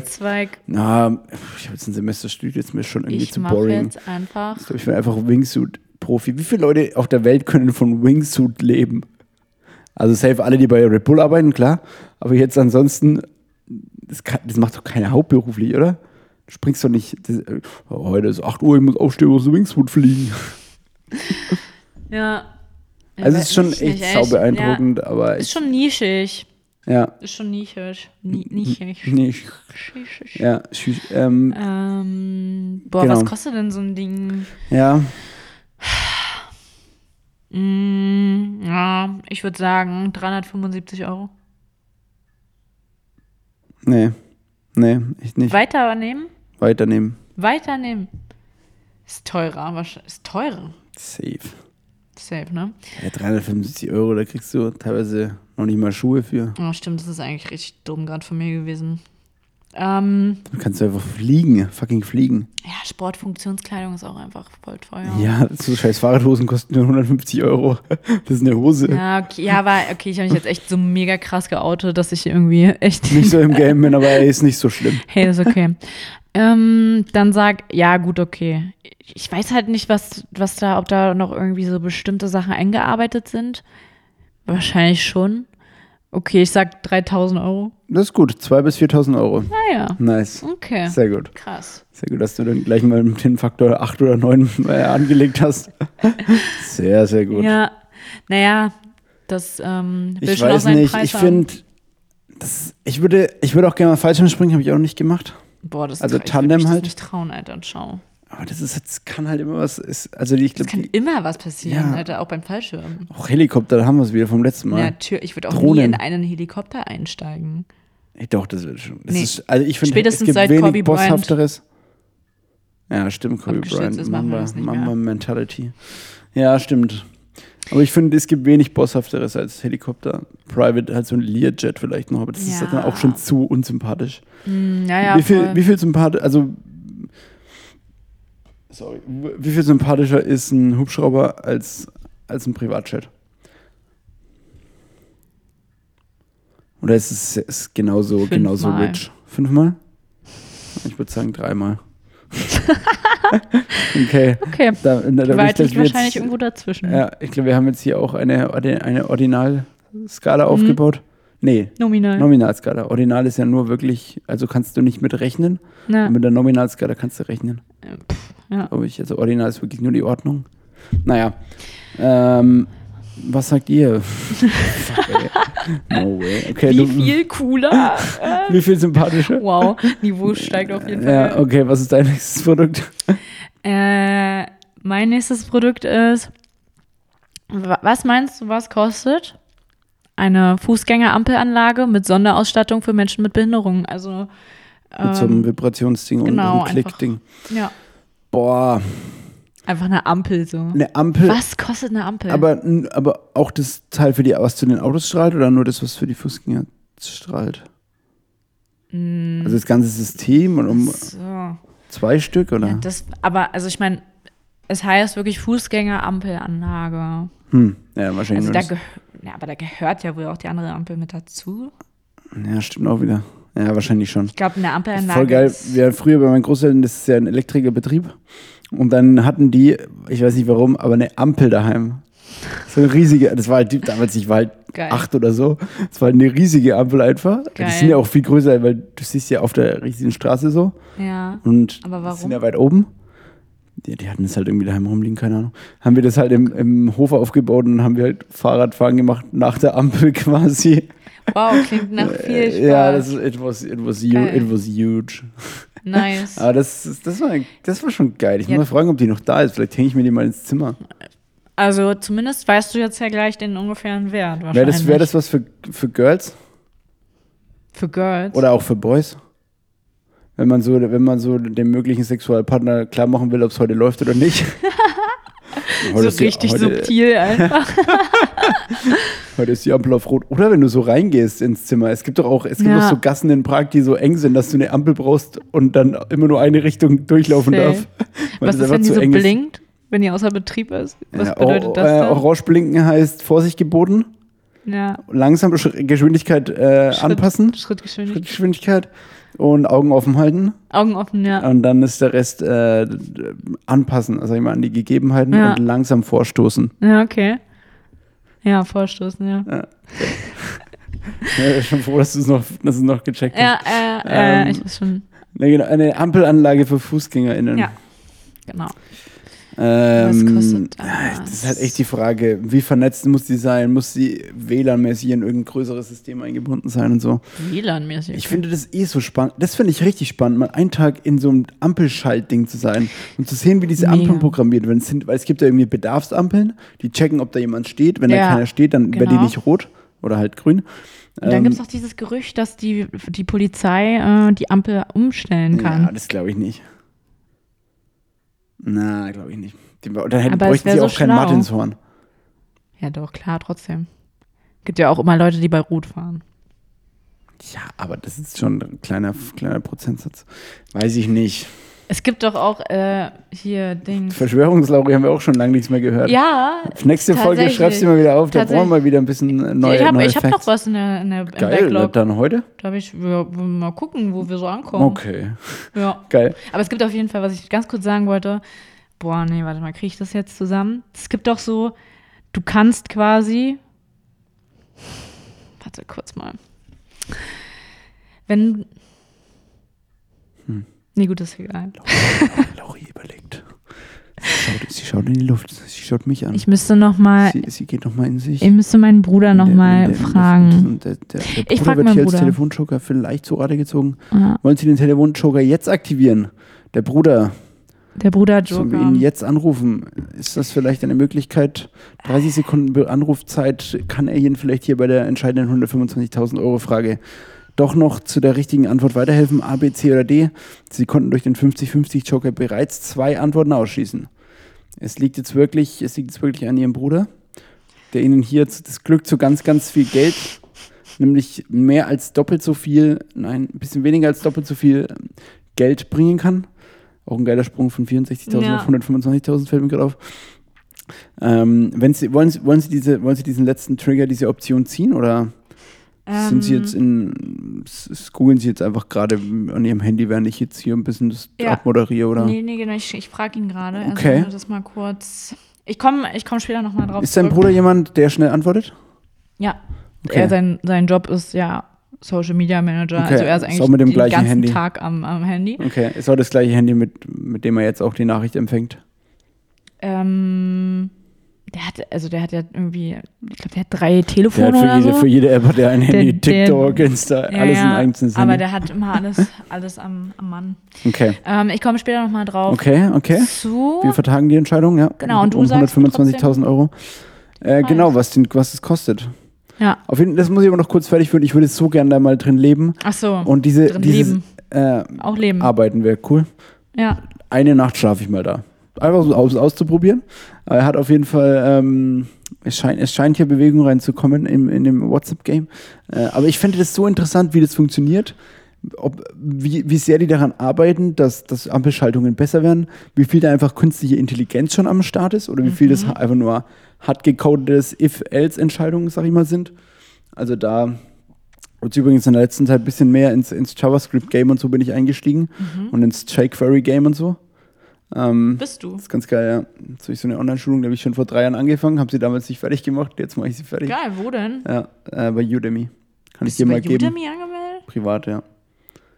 na, ich habe jetzt ein Semester studiert, jetzt mir schon irgendwie Ich zu boring. jetzt einfach. Ich bin einfach Wingsuit-Profi. Wie viele Leute auf der Welt können von Wingsuit leben? Also safe alle, die bei Red Bull arbeiten, klar. Aber jetzt ansonsten, das, kann, das macht doch keiner hauptberuflich, oder? Du springst doch nicht, das, oh, heute ist 8 Uhr, ich muss aufstehen, muss Wingsuit fliegen. Ja. Also es ist schon weiß echt nicht, sau beeindruckend, aber Ja, ist ich, schon nischig. Ja. Ist schon nischig. Ni nischig. Nicht. Ja, ähm, Ähm, boah, Genau. was kostet denn so ein Ding? ja. Mm, ja, ich würde sagen 375 Euro. Nee. Nee, ich nicht. Weiternehmen? Weiternehmen. Weiternehmen. Ist teurer, wahrscheinlich. Ist teurer. Safe. Safe, ne? Ja, 375 Euro, da kriegst du teilweise noch nicht mal Schuhe für. Oh, stimmt, das ist eigentlich richtig dumm gerade von mir gewesen. Ähm, Du kannst einfach fliegen, fucking fliegen. ja, Sportfunktionskleidung ist auch einfach voll teuer. Ja, so scheiß Fahrradhosen kosten nur 150 Euro. Das ist eine Hose. Ja, okay, ja, aber okay, ich habe mich jetzt echt so mega krass geoutet, dass ich irgendwie echt. Nicht so im Game bin, aber ey, ist nicht so schlimm. Hey, ist okay. ähm, dann sag, ja, gut, okay. Ich weiß halt nicht, was, was da, ob da noch irgendwie so bestimmte Sachen eingearbeitet sind. Wahrscheinlich schon. Okay, ich sag 3000 Euro. Das ist gut. 2.000 bis 4.000 Euro. Naja, Nice. okay. Sehr gut. Krass. Sehr gut, dass du dann gleich mal den Faktor 8 oder 9 äh, angelegt hast. Sehr, sehr gut. Ja, naja, das ähm, will ich schon auch weiß seinen nicht, Preis ich finde, ich würde, ich würde auch gerne mal Fallschirmspringen, habe ich auch noch nicht gemacht. Boah, das also ich würd Tandem das halt. nicht trauen, Alter, schau. Aber das ist jetzt, kann halt immer was, ist, also ich Es kann glaube, immer was passieren, Ja. Alter, auch beim Fallschirm. auch Helikopter, da haben wir es wieder vom letzten Mal. Tür, ich würde auch nie Drohnen. in einen Helikopter einsteigen. Ich doch, das wird schon. Das Nee. ist, also ich finde, es Spätestens gibt seit wenig Kobe Bryant. Bosshafteres. Ja, stimmt, Kobe Bryant, ist, Mamba, das. Mamba Mentality. Ja, stimmt. Aber ich finde, es gibt wenig Bosshafteres als Helikopter. Private, halt so ein Learjet vielleicht noch, aber das ist Ja. dann auch schon zu unsympathisch. Hm, ja, ja, wie, viel, voll. wie viel sympathisch, also sorry, wie viel sympathischer ist ein Hubschrauber als, als ein Privatjet? Oder ist es ist genauso, genauso Fünfmal. rich? Fünfmal? Ich würde sagen dreimal. okay. Okay, Da, da, Gewaltig dass wir wahrscheinlich jetzt, irgendwo dazwischen. Ja, ich glaube, wir haben jetzt hier auch eine, eine Ordinalskala Mhm. aufgebaut. Nee, Nominal. Nominalskala. Ordinal ist ja nur wirklich, also kannst du nicht mit rechnen. Na, Und mit der Nominalskala kannst du rechnen. Ja. Glaube ich. Also Ordinal ist wirklich nur die Ordnung. Naja. Ähm, was sagt ihr? No way. Okay, Wie du, viel cooler. wie viel sympathischer? wow, Niveau steigt auf jeden Fall. Ja, okay, was ist dein nächstes Produkt? Äh, mein nächstes Produkt ist, wa- was meinst du, was kostet? Eine Fußgängerampelanlage mit Sonderausstattung für Menschen mit Behinderung. Also, Mit so einem ähm, Vibrationsding genau, und einem Klickding. ja, Boah, einfach eine Ampel so. eine Ampel. Was kostet eine Ampel? Aber, aber auch das Teil für die, was zu den Autos strahlt oder nur das, was für die Fußgänger strahlt? Also das ganze System und um so. zwei Stück oder? Ja, das, aber, also ich meine, es heißt wirklich Fußgängerampelanlage. hm, ja, wahrscheinlich Also da ja, aber da gehört ja wohl auch die andere Ampel mit dazu. Ja, stimmt auch wieder. Ja, wahrscheinlich schon. Ich glaube, eine Ampelanlage Voll geil. Wir früher bei meinen Großeltern, das ist ja ein Elektrikerbetrieb. Und dann hatten die, ich weiß nicht warum, aber eine Ampel daheim. So eine riesige, das war halt die- damals, ich war halt Geil. acht oder so. Es war eine riesige Ampel einfach. Geil. Die sind ja auch viel größer, weil du siehst ja auf der richtigen Straße so. Ja. Und Aber die warum? sind ja weit oben. Die, die hatten es halt irgendwie daheim rumliegen, keine Ahnung. Haben wir das halt im, im Hof aufgebaut und haben wir halt Fahrradfahren gemacht nach der Ampel quasi. Wow, klingt nach viel Spaß. Äh, Ja, das it was, it was, Geil. it was huge. nice. Aber das, ist- das, war, das war schon geil. Ich Ja. muss mal fragen, ob die noch da ist. Vielleicht hänge ich mir die mal ins Zimmer. Also zumindest weißt du jetzt ja gleich den ungefähren Wert Wäre das, wär das was für, für Girls Für Girls. oder auch für Boys? Wenn man so, wenn man so dem möglichen Sexualpartner klar machen will, ob es heute läuft oder nicht. So richtig heute, subtil einfach. Heute ist die Ampel auf Rot. Oder wenn du so reingehst ins Zimmer. Es gibt doch auch, es gibt Ja. doch so Gassen in Prag, die so eng sind, dass du eine Ampel brauchst und dann immer nur eine Richtung durchlaufen Safe. darf. Was ist, wenn die so eng ist. blinkt? Wenn die außer Betrieb ist? Was Ja, bedeutet das äh, dann? Orange blinken heißt Vorsicht geboten, ja. langsam Sch- Geschwindigkeit äh, Schritt- anpassen, Schrittgeschwindigkeit. Schrittgeschwindigkeit und Augen offen halten. Augen offen, ja. Und dann ist der Rest äh, anpassen, also immer an die Gegebenheiten Ja. und langsam vorstoßen. Ja, okay. Ja, vorstoßen, ja. Ja, schon froh, dass du es noch, dass du es noch gecheckt hast. Ja, äh, äh, Ähm, ich weiß schon. Eine Ampelanlage für FußgängerInnen. Ja, genau. Ähm, kostet ja, das ist halt das? echt die Frage, wie vernetzt muss die sein? Muss sie WLAN-mäßig in irgendein größeres System eingebunden sein und so? WLAN-mäßig. Ich finde das eh so spannend. Das finde ich richtig spannend, mal einen Tag in so einem Ampelschaltding zu sein und zu sehen, wie diese Mega. Ampeln programmiert werden. Es sind, weil es gibt ja irgendwie Bedarfsampeln, die checken, ob da jemand steht. Wenn da Ja, keiner steht, dann wäre die genau. nicht rot oder halt grün. Und dann Ähm, gibt es auch dieses Gerücht, dass die, die Polizei äh, die Ampel umstellen kann. Ja, das glaube ich nicht. Na, glaube ich nicht. Dann hätten, bräuchten sie so auch kein schlau. Martinshorn. Ja, doch, klar, trotzdem. Gibt ja auch immer Leute, die bei Rot fahren. Ja, aber das ist schon ein kleiner, kleiner Prozentsatz. Weiß ich nicht. Es gibt doch auch äh, hier Dings. Verschwörungslauri haben wir auch schon lange nichts mehr gehört. Ja, Nächste Folge schreibst du mal wieder auf, da brauchen wir wieder ein bisschen neue, ich habe hab noch was in der, in der im Geil, Backlog. dann heute? Da habe ich, wir, wir mal gucken, wo wir so ankommen. Okay, Ja. geil. Aber es gibt auf jeden Fall, was ich ganz kurz sagen wollte. Boah, nee, warte mal, kriege ich das jetzt zusammen? Es gibt doch so, du kannst quasi. Warte kurz mal. Wenn. Nee, gut, ist egal. Lauri überlegt. Sie schaut, sie schaut in die Luft, sie schaut mich an. Ich müsste noch mal, sie, sie geht nochmal in sich. ich müsste meinen Bruder noch Der- mal der- fragen. Der, der, der Ich Bruder frag wird hier als Bruder. Telefonjoker vielleicht zu Rate gezogen. Ja, Wollen Sie den Telefonjoker jetzt aktivieren? Der Bruder, der Bruder sollen wir Joker. ihn jetzt anrufen? Ist das vielleicht eine Möglichkeit? 30 Sekunden Anrufzeit, kann er Ihnen vielleicht hier bei der entscheidenden 125.000 Euro Frage doch noch zu der richtigen Antwort weiterhelfen? A, B, C oder D? Sie konnten durch den 50-50 Joker bereits zwei Antworten ausschließen. Es liegt jetzt wirklich, es liegt jetzt wirklich an Ihrem Bruder, der Ihnen hier das Glück zu ganz, ganz viel Geld, nämlich mehr als doppelt so viel, nein, ein bisschen weniger als doppelt so viel Geld bringen kann. Auch ein geiler Sprung von 64.000 Ja. auf 125.000 fällt mir gerade auf. Ähm, wenn Sie, wollen, Sie, wollen, Sie diese, wollen Sie diesen letzten Trigger, diese Option ziehen oder sind Sie Ähm, jetzt in, googeln Sie jetzt einfach gerade an Ihrem Handy, während ich jetzt hier ein bisschen das Ja. abmoderiere oder? Nee, nee, genau, ich, ich frage ihn gerade. Okay. Also, das mal kurz. Ich komme ich komm später nochmal drauf. Ist dein. Bruder jemand, der schnell antwortet? Ja. Okay. Er, sein, sein Job ist ja Social Media Manager. Okay, Also er ist eigentlich auch mit dem den gleichen ganzen Handy. Tag am, am Handy. Okay, ist auch das gleiche Handy, mit, mit dem er jetzt auch die Nachricht empfängt. Ähm, der hat, also der hat ja irgendwie, ich glaube, der hat drei Der Telefone hat für, oder jede, so. für jede App hat er ein Handy, der- TikTok, Insta, Ja, alles ja, ein einzelnes Aber der hat immer alles, alles am, am Mann. Okay, Ähm, ich komme später nochmal drauf okay, okay. zu. Wir vertagen die Entscheidung, ja. Genau, und du um sagst 125.000 Euro. Äh, genau, was, den, was es kostet. Ja. Auf jeden, das muss ich aber noch kurz fertig führen. Ich würde so gerne da mal drin leben. Ach so. Und diese dieses, leben. Äh, auch leben. arbeiten wäre cool. Ja. Eine Nacht schlafe ich mal da. Einfach so aus, auszuprobieren. Er hat auf jeden Fall, ähm, es, scheint, es scheint hier Bewegung reinzukommen im, in dem WhatsApp-Game. Äh, aber ich fände das so interessant, wie das funktioniert. Ob, wie, wie sehr die daran arbeiten, dass, dass Ampelschaltungen besser werden, wie viel da einfach künstliche Intelligenz schon am Start ist oder wie viel das einfach nur hart gecodetes If-Else-Entscheidungen, sag ich mal, sind. Also da wird übrigens in der letzten Zeit ein bisschen mehr ins, ins JavaScript-Game und so bin ich eingestiegen und ins jQuery-Game und so. Ähm, Bist du? das ist ganz geil, ja. Jetzt habe ich so eine Online-Schulung, da habe ich schon vor drei Jahren angefangen, habe sie damals nicht fertig gemacht, jetzt mache ich sie fertig. Geil, wo denn? Ja, äh, bei Udemy. Kann Bist ich dir du bei mal geben. Udemy angemeldet? Privat, ja.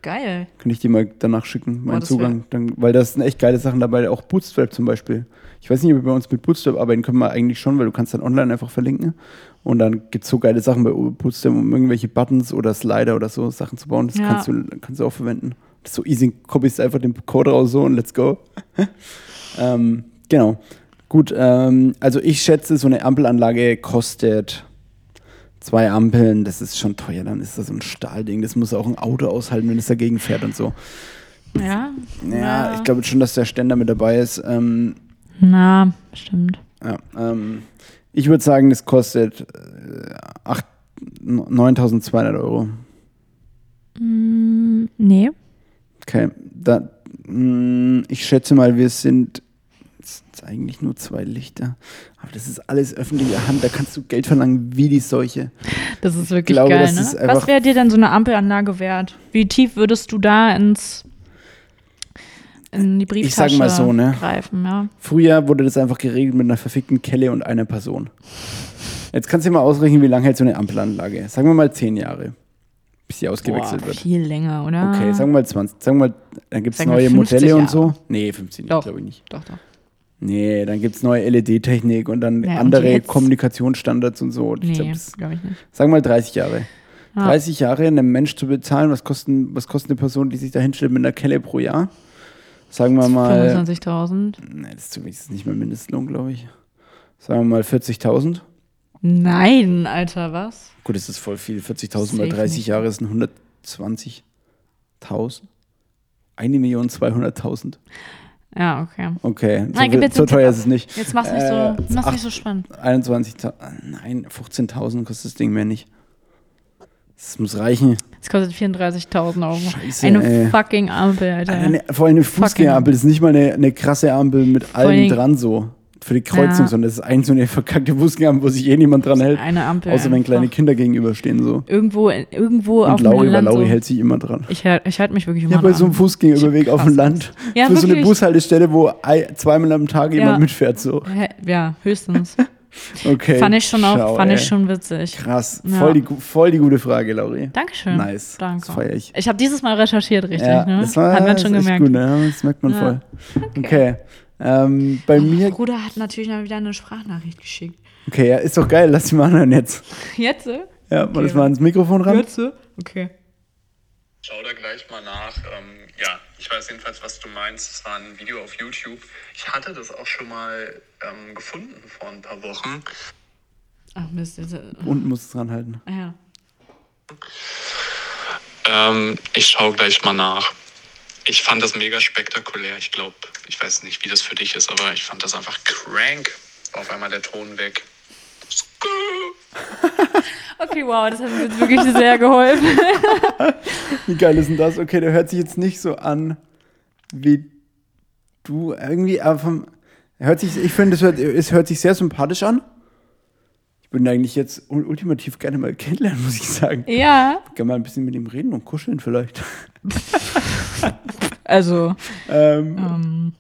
Geil. Kann ich dir mal danach schicken, meinen das Zugang. Dann, weil da sind echt geile Sachen dabei, auch Bootstrap zum Beispiel. Ich weiß nicht, ob wir bei uns mit Bootstrap arbeiten können, wir eigentlich schon, weil du kannst dann online einfach verlinken. Und dann gibt es so geile Sachen bei Bootstrap, um irgendwelche Buttons oder Slider oder so Sachen zu bauen. Das Ja. kannst, du, kannst du auch verwenden. So easy, copyst einfach den Code raus so und let's go. ähm, genau. Gut, ähm, also ich schätze, so eine Ampelanlage kostet zwei Ampeln, das ist schon teuer, dann ist das so ein Stahlding. Das muss auch ein Auto aushalten, wenn es dagegen fährt und so. Ja. Ja, ich glaube schon, dass der Ständer mit dabei ist. Ähm, Na, stimmt. ja, ähm, ich würde sagen, das kostet äh, acht- 9.200 Euro. Mm, nee. Okay, da, mh, ich schätze mal, wir sind das sind eigentlich nur zwei Lichter. Aber das ist alles öffentliche Hand, da kannst du Geld verlangen wie die Seuche. Das ist wirklich glaube, geil, ne? Was wäre dir denn so eine Ampelanlage wert? Wie tief würdest du da ins in die Brieftasche Ich sag mal so, ne? greifen, ja? Früher wurde das einfach geregelt mit einer verfickten Kelle und einer Person. Jetzt kannst du dir mal ausrechnen, wie lange hält so eine Ampelanlage. Sagen wir mal zehn Jahre, bis sie ausgewechselt Boah, wird. viel länger, oder? Okay, sagen wir mal 20. Sagen wir mal, dann gibt es neue 50 Modelle und Jahre. so. Nee, 15 Doch. glaube ich nicht. Doch, doch. Nee, dann gibt es neue LED-Technik und dann Ja, und andere jetzt? Kommunikationsstandards und so. Ich Nee, glaub, glaube ich nicht. Sagen wir mal 30 Jahre. Ja. 30 Jahre einem Mensch zu bezahlen, was, kosten, was kostet eine Person, die sich da hinstellt mit einer Kelle pro Jahr? Sagen wir mal. 25.000. Nee, das ist nicht mehr Mindestlohn, glaube ich. Sagen wir mal 40.000. Nein, Alter, was? Gut, das ist voll viel. 40.000 mal Safe 30 nicht. Jahre sind 120.000. Eine Million 200.000. Ja, okay. Okay, so, Nein, jetzt so Tipp teuer ist es nicht. Jetzt mach's nicht Äh, so, mach's ach- nicht so spannend. 21.000, nein, 15.000 kostet das Ding mehr nicht. Das muss reichen. Es kostet 34.000 Euro. Scheiße, Eine ey. fucking Ampel, Alter. Eine, vor allem eine Fußgängerampel, das ist nicht mal eine, eine krasse Ampel mit allem- dran so. Für die Kreuzung, Ja. sondern das ist ein so eine verkackte Fußgängerampel, wo sich eh niemand dran hält. Eine Ampel. Außer wenn kleine. Kinder gegenüberstehen so. Irgendwo, irgendwo auf Und dem Lauri, weil Land Lauri so. hält sich immer dran. Ich, ich halte mich wirklich immer Ja, bei so einem dran. Fußgängerüberweg auf dem. Land. Ja, für so eine wirklich. Bushaltestelle, wo ei- zweimal am Tag jemand Ja. mitfährt. So. Ja, höchstens. Okay. fand ich schon auch, Schau, fand ey. ich schon witzig. Krass. Ja. Voll, die, voll die gute Frage, Lauri. Dankeschön. Nice. Danke. Das feier ich. Ich habe dieses Mal recherchiert, richtig. ja, ne? das war Hat man schon gemerkt. Gut, ne? Das merkt man Ja. voll. Okay. Ähm, bei mir, Bruder hat natürlich mal wieder eine Sprachnachricht geschickt. okay, ja, ist doch geil, lass die mal anhören jetzt. Jetzt? Ja, mal Okay, das mal ans Mikrofon ran. Jetzt? Okay. Schau da gleich mal nach. Ähm, ja, ich weiß jedenfalls, was du meinst. Es war ein Video auf YouTube. Ich hatte das auch schon mal ähm, gefunden vor ein paar Wochen. Ach Mist. Jetzt, äh, Unten musst du es dran halten. ah ja. Ähm, ich schaue gleich mal nach. Ich fand das mega spektakulär. Ich glaube, ich weiß nicht, wie das für dich ist, aber ich fand das einfach crank. War Auf einmal der Ton weg. Okay, wow, das hat mir jetzt wirklich sehr geholfen. Wie geil ist denn das? Okay, der hört sich jetzt nicht so an, wie du irgendwie, aber vom, hört sich, ich finde, es hört, es hört sich sehr sympathisch an. Ich würde ihn eigentlich jetzt ul- ultimativ gerne mal kennenlernen, muss ich sagen. ja, Gerne mal ein bisschen mit ihm reden und kuscheln vielleicht. also, Ähm, ähm,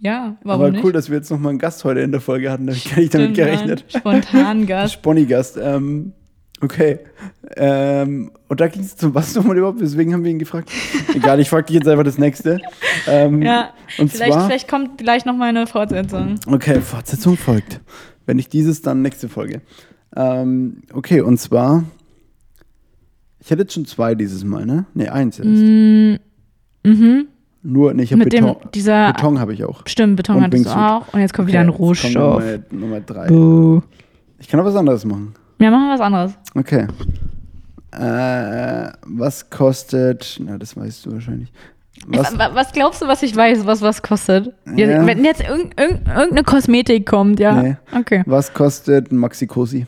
ja, warum aber nicht? cool, dass wir jetzt nochmal einen Gast heute in der Folge hatten. Da habe ich gar nicht damit gerechnet. Spontan Gast. Sponny-Gast. Ähm, okay. Ähm, und da ging es zum was nochmal überhaupt? Deswegen haben wir ihn gefragt. Egal, ich frage dich jetzt einfach das nächste. Ähm, Ja, und vielleicht, zwar. vielleicht kommt gleich noch mal eine Fortsetzung. Okay, Fortsetzung folgt. Wenn nicht dieses, dann nächste Folge. Ähm, okay, und zwar. Ich hatte jetzt schon zwei dieses Mal, ne? Ne, eins erst. Mhm. Nur, ne, ich habe Mit dem, Beton. dieser, Beton habe ich auch. stimmt, Beton Und hattest du Wingsuit. auch. Und jetzt kommt wieder ein Okay, jetzt kommt Rohstoff. Nummer, Nummer drei. Buh. Ich kann auch was anderes machen. Ja, machen wir was anderes. Okay. Äh, was kostet. Na, das weißt du wahrscheinlich. Was, Was, was glaubst du, was ich weiß, was was kostet? Ja. Wenn jetzt irgend, irgend, irgendeine Kosmetik kommt, ja. Nee. Okay. was kostet ein Maxi-Cosi?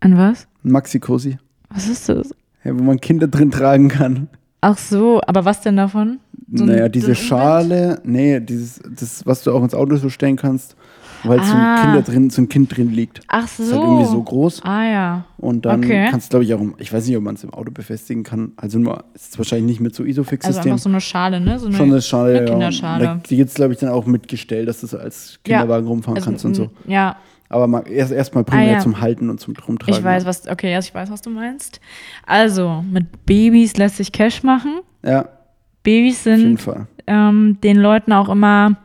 An was? Ein Maxi-Cosi. Was ist das? Ja, wo man Kinder drin tragen kann. Ach so, aber was denn davon? So ein- naja, diese ein Schale, nee, dieses, das, was du auch ins Auto so stellen kannst, weil so, ein Ah. Kinder drin, so ein Kind drin liegt. Ach so. Ist halt irgendwie so groß. Ah ja. Und dann Okay. kannst du, glaube ich, auch, ich weiß nicht, ob man es im Auto befestigen kann. Also nur, es ist wahrscheinlich nicht mit so Also Isofix-System. einfach so eine Schale, ne? So eine, Schon eine Schale, eine ja. Kinderschale. Da, die gibt es, glaube ich, dann auch mit Gestell, dass du so als Kinderwagen rumfahren Also, kannst und so. m, Ja, Aber mal, erst erstmal primär Ah, ja. zum Halten und zum Rumtragen. ich weiß, was, okay, ja, ich weiß, was du meinst. Also, mit Babys lässt sich Cash machen. Ja, Babys sind ähm, den Leuten auch immer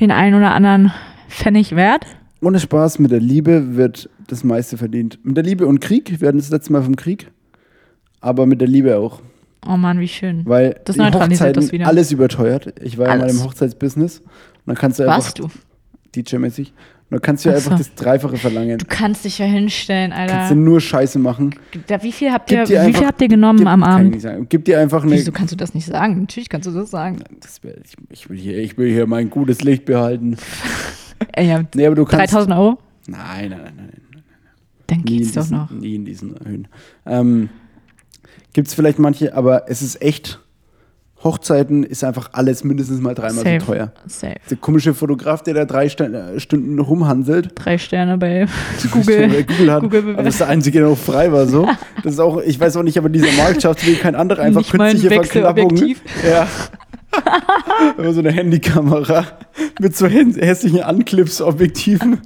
den einen oder anderen Pfennig wert. Ohne Spaß, mit der Liebe wird das meiste verdient. Mit der Liebe und Krieg, wir hatten das letzte Mal vom Krieg, aber mit der Liebe auch. Oh Mann, wie schön. Weil Das neutralisiert das wieder. alles überteuert. Ich war ja mal Alles. im Hochzeitsbusiness und dann kannst du einfach Warst du? DJ-mäßig und dann kannst du ja so. einfach das Dreifache verlangen. Du kannst dich ja hinstellen, Kannst du Alter. nur Scheiße machen. Da, wie viel habt ihr, wie einfach- viel habt ihr genommen Gib, am kann ich Abend? nicht sagen. Gib dir einfach eine. Wieso kannst du das nicht sagen? Natürlich kannst du das sagen. Das wär, ich, ich, will hier, ich will hier mein gutes Licht behalten. Ja, Nee, aber du kannst. 3000 Euro? Nein, nein, nein, nein. Dann geht's doch diesen, noch. nie in diesen Höhen. Ähm, Gibt es vielleicht manche, aber es ist echt. Hochzeiten ist einfach alles mindestens mal dreimal Safe. so teuer. Safe. Der komische Fotograf, der da drei St äh, Stunden rumhanselt, Drei Sterne bei Google, Google. Google hat. Google aber das ist der einzige, der noch frei war. So. Das ist auch, ich weiß auch nicht, aber dieser Markt schafft wie kein anderer einfach Nicht künstliche Verknappung. Ja. Immer so eine Handykamera mit so hä- hässlichen Anclips-Objektiven.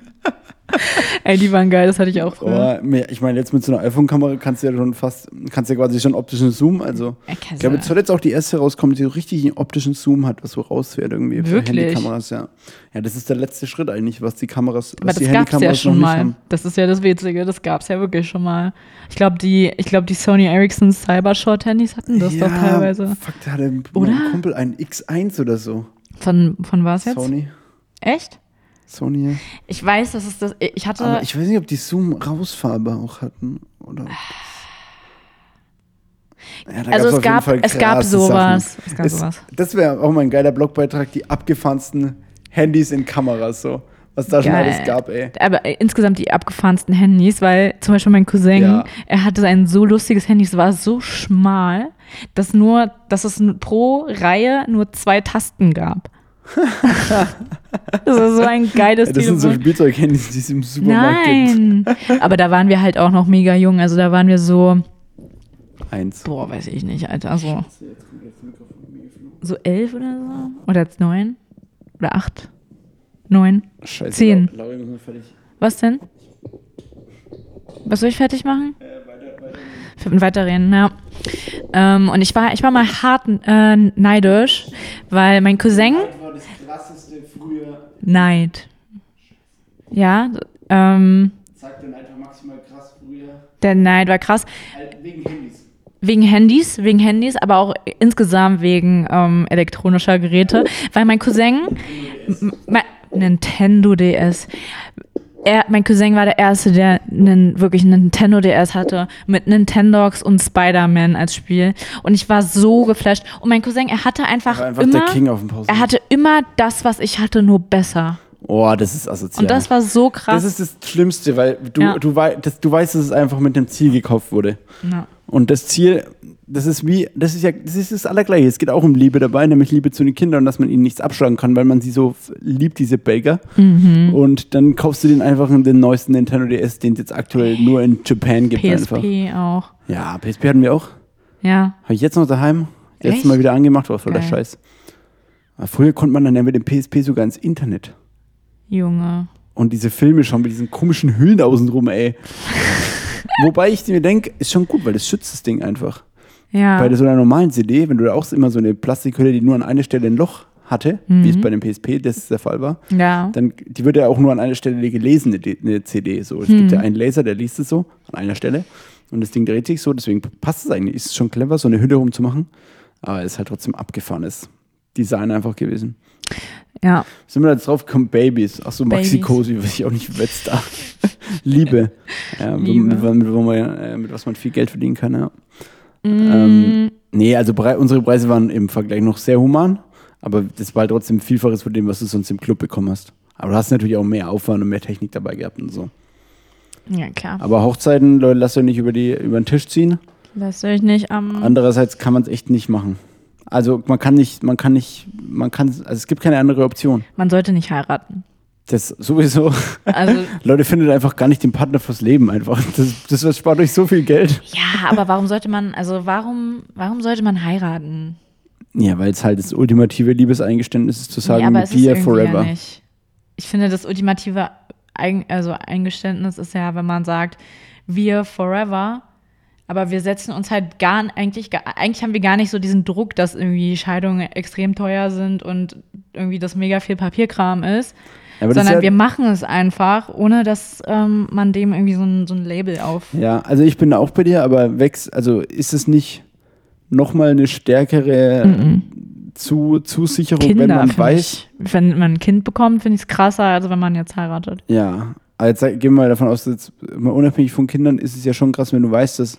Ey, die waren geil, das hatte ich auch früher. Mir- ich meine, jetzt mit so einer iPhone-Kamera kannst du ja schon fast, kannst ja quasi schon optischen Zoom. Also, Ja, ich glaube, du- jetzt soll jetzt auch die erste rauskommen, die so richtig einen optischen Zoom hat, was so rausfährt irgendwie für? Handykameras, ja. Ja, das ist der letzte Schritt eigentlich, was die Kameras, Aber was das die gab's ja Handykameras schon noch nicht mal. haben. Das ist ja das Witzige, das gab's ja wirklich schon mal. Ich glaube, die, ich glaube, die Sony Ericsson Cybershot-Handys hatten das ja, doch teilweise. Fuck, da hatte mein Kumpel einen X1 oder so. Von, von was jetzt? Sony. Echt? Sony. Ich weiß, dass es das. Ich hatte. Aber ich weiß nicht, ob die Zoom Rausfarbe auch hatten. Oder Ja, also es auf jeden gab, es gab sowas. Es gab Es, sowas. das wäre auch mal ein geiler Blogbeitrag, die abgefahrensten Handys in Kameras so. Was da schon Geil. alles gab, ey. Aber äh, insgesamt die abgefahrensten Handys, weil zum Beispiel mein Cousin, Ja. er hatte ein so lustiges Handy, es war so schmal, dass nur, dass es pro Reihe nur zwei Tasten gab. das ist so ein geiles Das sind so Telefon. Spielzeughandys, die es im Supermarkt gibt. Nein, aber da waren wir halt auch noch mega jung. Also da waren wir so, Eins. boah, weiß ich nicht, Alter, so, so elf oder so? Oder neun? Oder acht? Neun? Scheiße. Zehn. Lau- fertig. Was denn? Was soll ich fertig machen? Äh, Weiterreden, ja. Ähm, und ich war, ich war mal hart äh, neidisch, weil mein Cousin krasseste früher. Neid. Ja, ähm, Sagt dann einfach maximal krass früher. der Neid war krass. Wegen Handys. Wegen Handys, wegen Handys, aber auch insgesamt wegen ähm, elektronischer Geräte. Weil mein Cousin, Nintendo DS, er, mein Cousin war der Erste, der einen, wirklich einen Nintendo DS hatte mit Nintendox und Spider-Man als Spiel. Und ich war so geflasht. Und mein Cousin, er hatte einfach, War einfach immer, der King auf dem Pausen. er hatte immer das, was ich hatte, nur besser. Oh, das ist asozial. Und das war so krass. Das ist das Schlimmste, weil du, Ja. du, wei das, du weißt, dass es einfach mit dem Ziel gekauft wurde. ja. Und das Ziel, das ist wie, das ist ja, das ist das Allergleiche. Es geht auch um Liebe dabei, nämlich Liebe zu den Kindern und dass man ihnen nichts abschlagen kann, weil man sie so liebt, diese Baker. Mhm. Und dann kaufst du den einfach den neuesten Nintendo DS, den es jetzt aktuell nur in Japan gibt einfach. PSP auch. Ja, PSP hatten wir auch. Ja. Habe ich jetzt noch daheim. Jetzt Echt? mal wieder angemacht, war voll der. Scheiß. Früher konnte man dann ja mit dem PSP sogar ins Internet. Junge. Und diese Filme schon mit diesen komischen Hüllen außenrum, ey. Wobei ich mir denke, ist schon gut, weil das schützt das Ding einfach. Ja. Bei so einer normalen CD, wenn du da auch immer so eine Plastikhülle, die nur an einer Stelle ein Loch hatte, wie es bei dem PSP das der Fall war, ja. dann die wird ja auch nur an einer Stelle gelesen, eine, CD. So. Es Hm. gibt ja einen Laser, der liest es so an einer Stelle und das Ding dreht sich so, deswegen passt es eigentlich. Ist schon clever, so eine Hülle rumzumachen, aber es ist halt trotzdem abgefahrenes Design einfach gewesen. Ja. Sind wir da jetzt drauf gekommen? Babys. Ach so, Maxi. Cosi, weiß ich auch nicht, wetzt da. Liebe. Ja, Liebe. Mit, mit, man, äh, mit was man viel Geld verdienen kann, ja. Mm. Ähm, nee, also unsere Preise waren im Vergleich noch sehr human, aber das war halt trotzdem Vielfaches von dem, was du sonst im Club bekommen hast. Aber du hast natürlich auch mehr Aufwand und mehr Technik dabei gehabt und so. Ja, klar. Aber Hochzeiten, Leute, lasst euch nicht über, die, über den Tisch ziehen. Lasst euch nicht am. Andererseits kann man es echt nicht machen. Also man kann nicht, man kann nicht, man kann, also es gibt keine andere Option. Man sollte nicht heiraten. Das sowieso. Also, Leute, findet einfach gar nicht den Partner fürs Leben einfach. Das, das spart euch so viel Geld. ja, aber warum sollte man, also warum, warum sollte man heiraten? Ja, weil es halt das ultimative Liebeseingeständnis ist, zu sagen, nee, aber mit es ist dir irgendwie forever. ja nicht. Ich finde, das ultimative Eig also Eingeständnis ist ja, wenn man sagt, wir forever, aber wir setzen uns halt gar eigentlich, eigentlich haben wir gar nicht so diesen Druck, dass irgendwie Scheidungen extrem teuer sind und irgendwie das mega viel Papierkram ist. Ja, aber sondern ist wir ja, machen es einfach, ohne dass ähm, man dem irgendwie so ein, so ein Label auf. ja, also ich bin da auch bei dir, aber wächst, also ist es nicht nochmal eine stärkere Zu Zusicherung, Kinder, wenn man weiß, Ich, wenn man ein Kind bekommt, finde ich es krasser, als wenn man jetzt heiratet. Ja, aber jetzt gehen wir mal davon aus, dass unabhängig von Kindern ist es ja schon krass, wenn du weißt, dass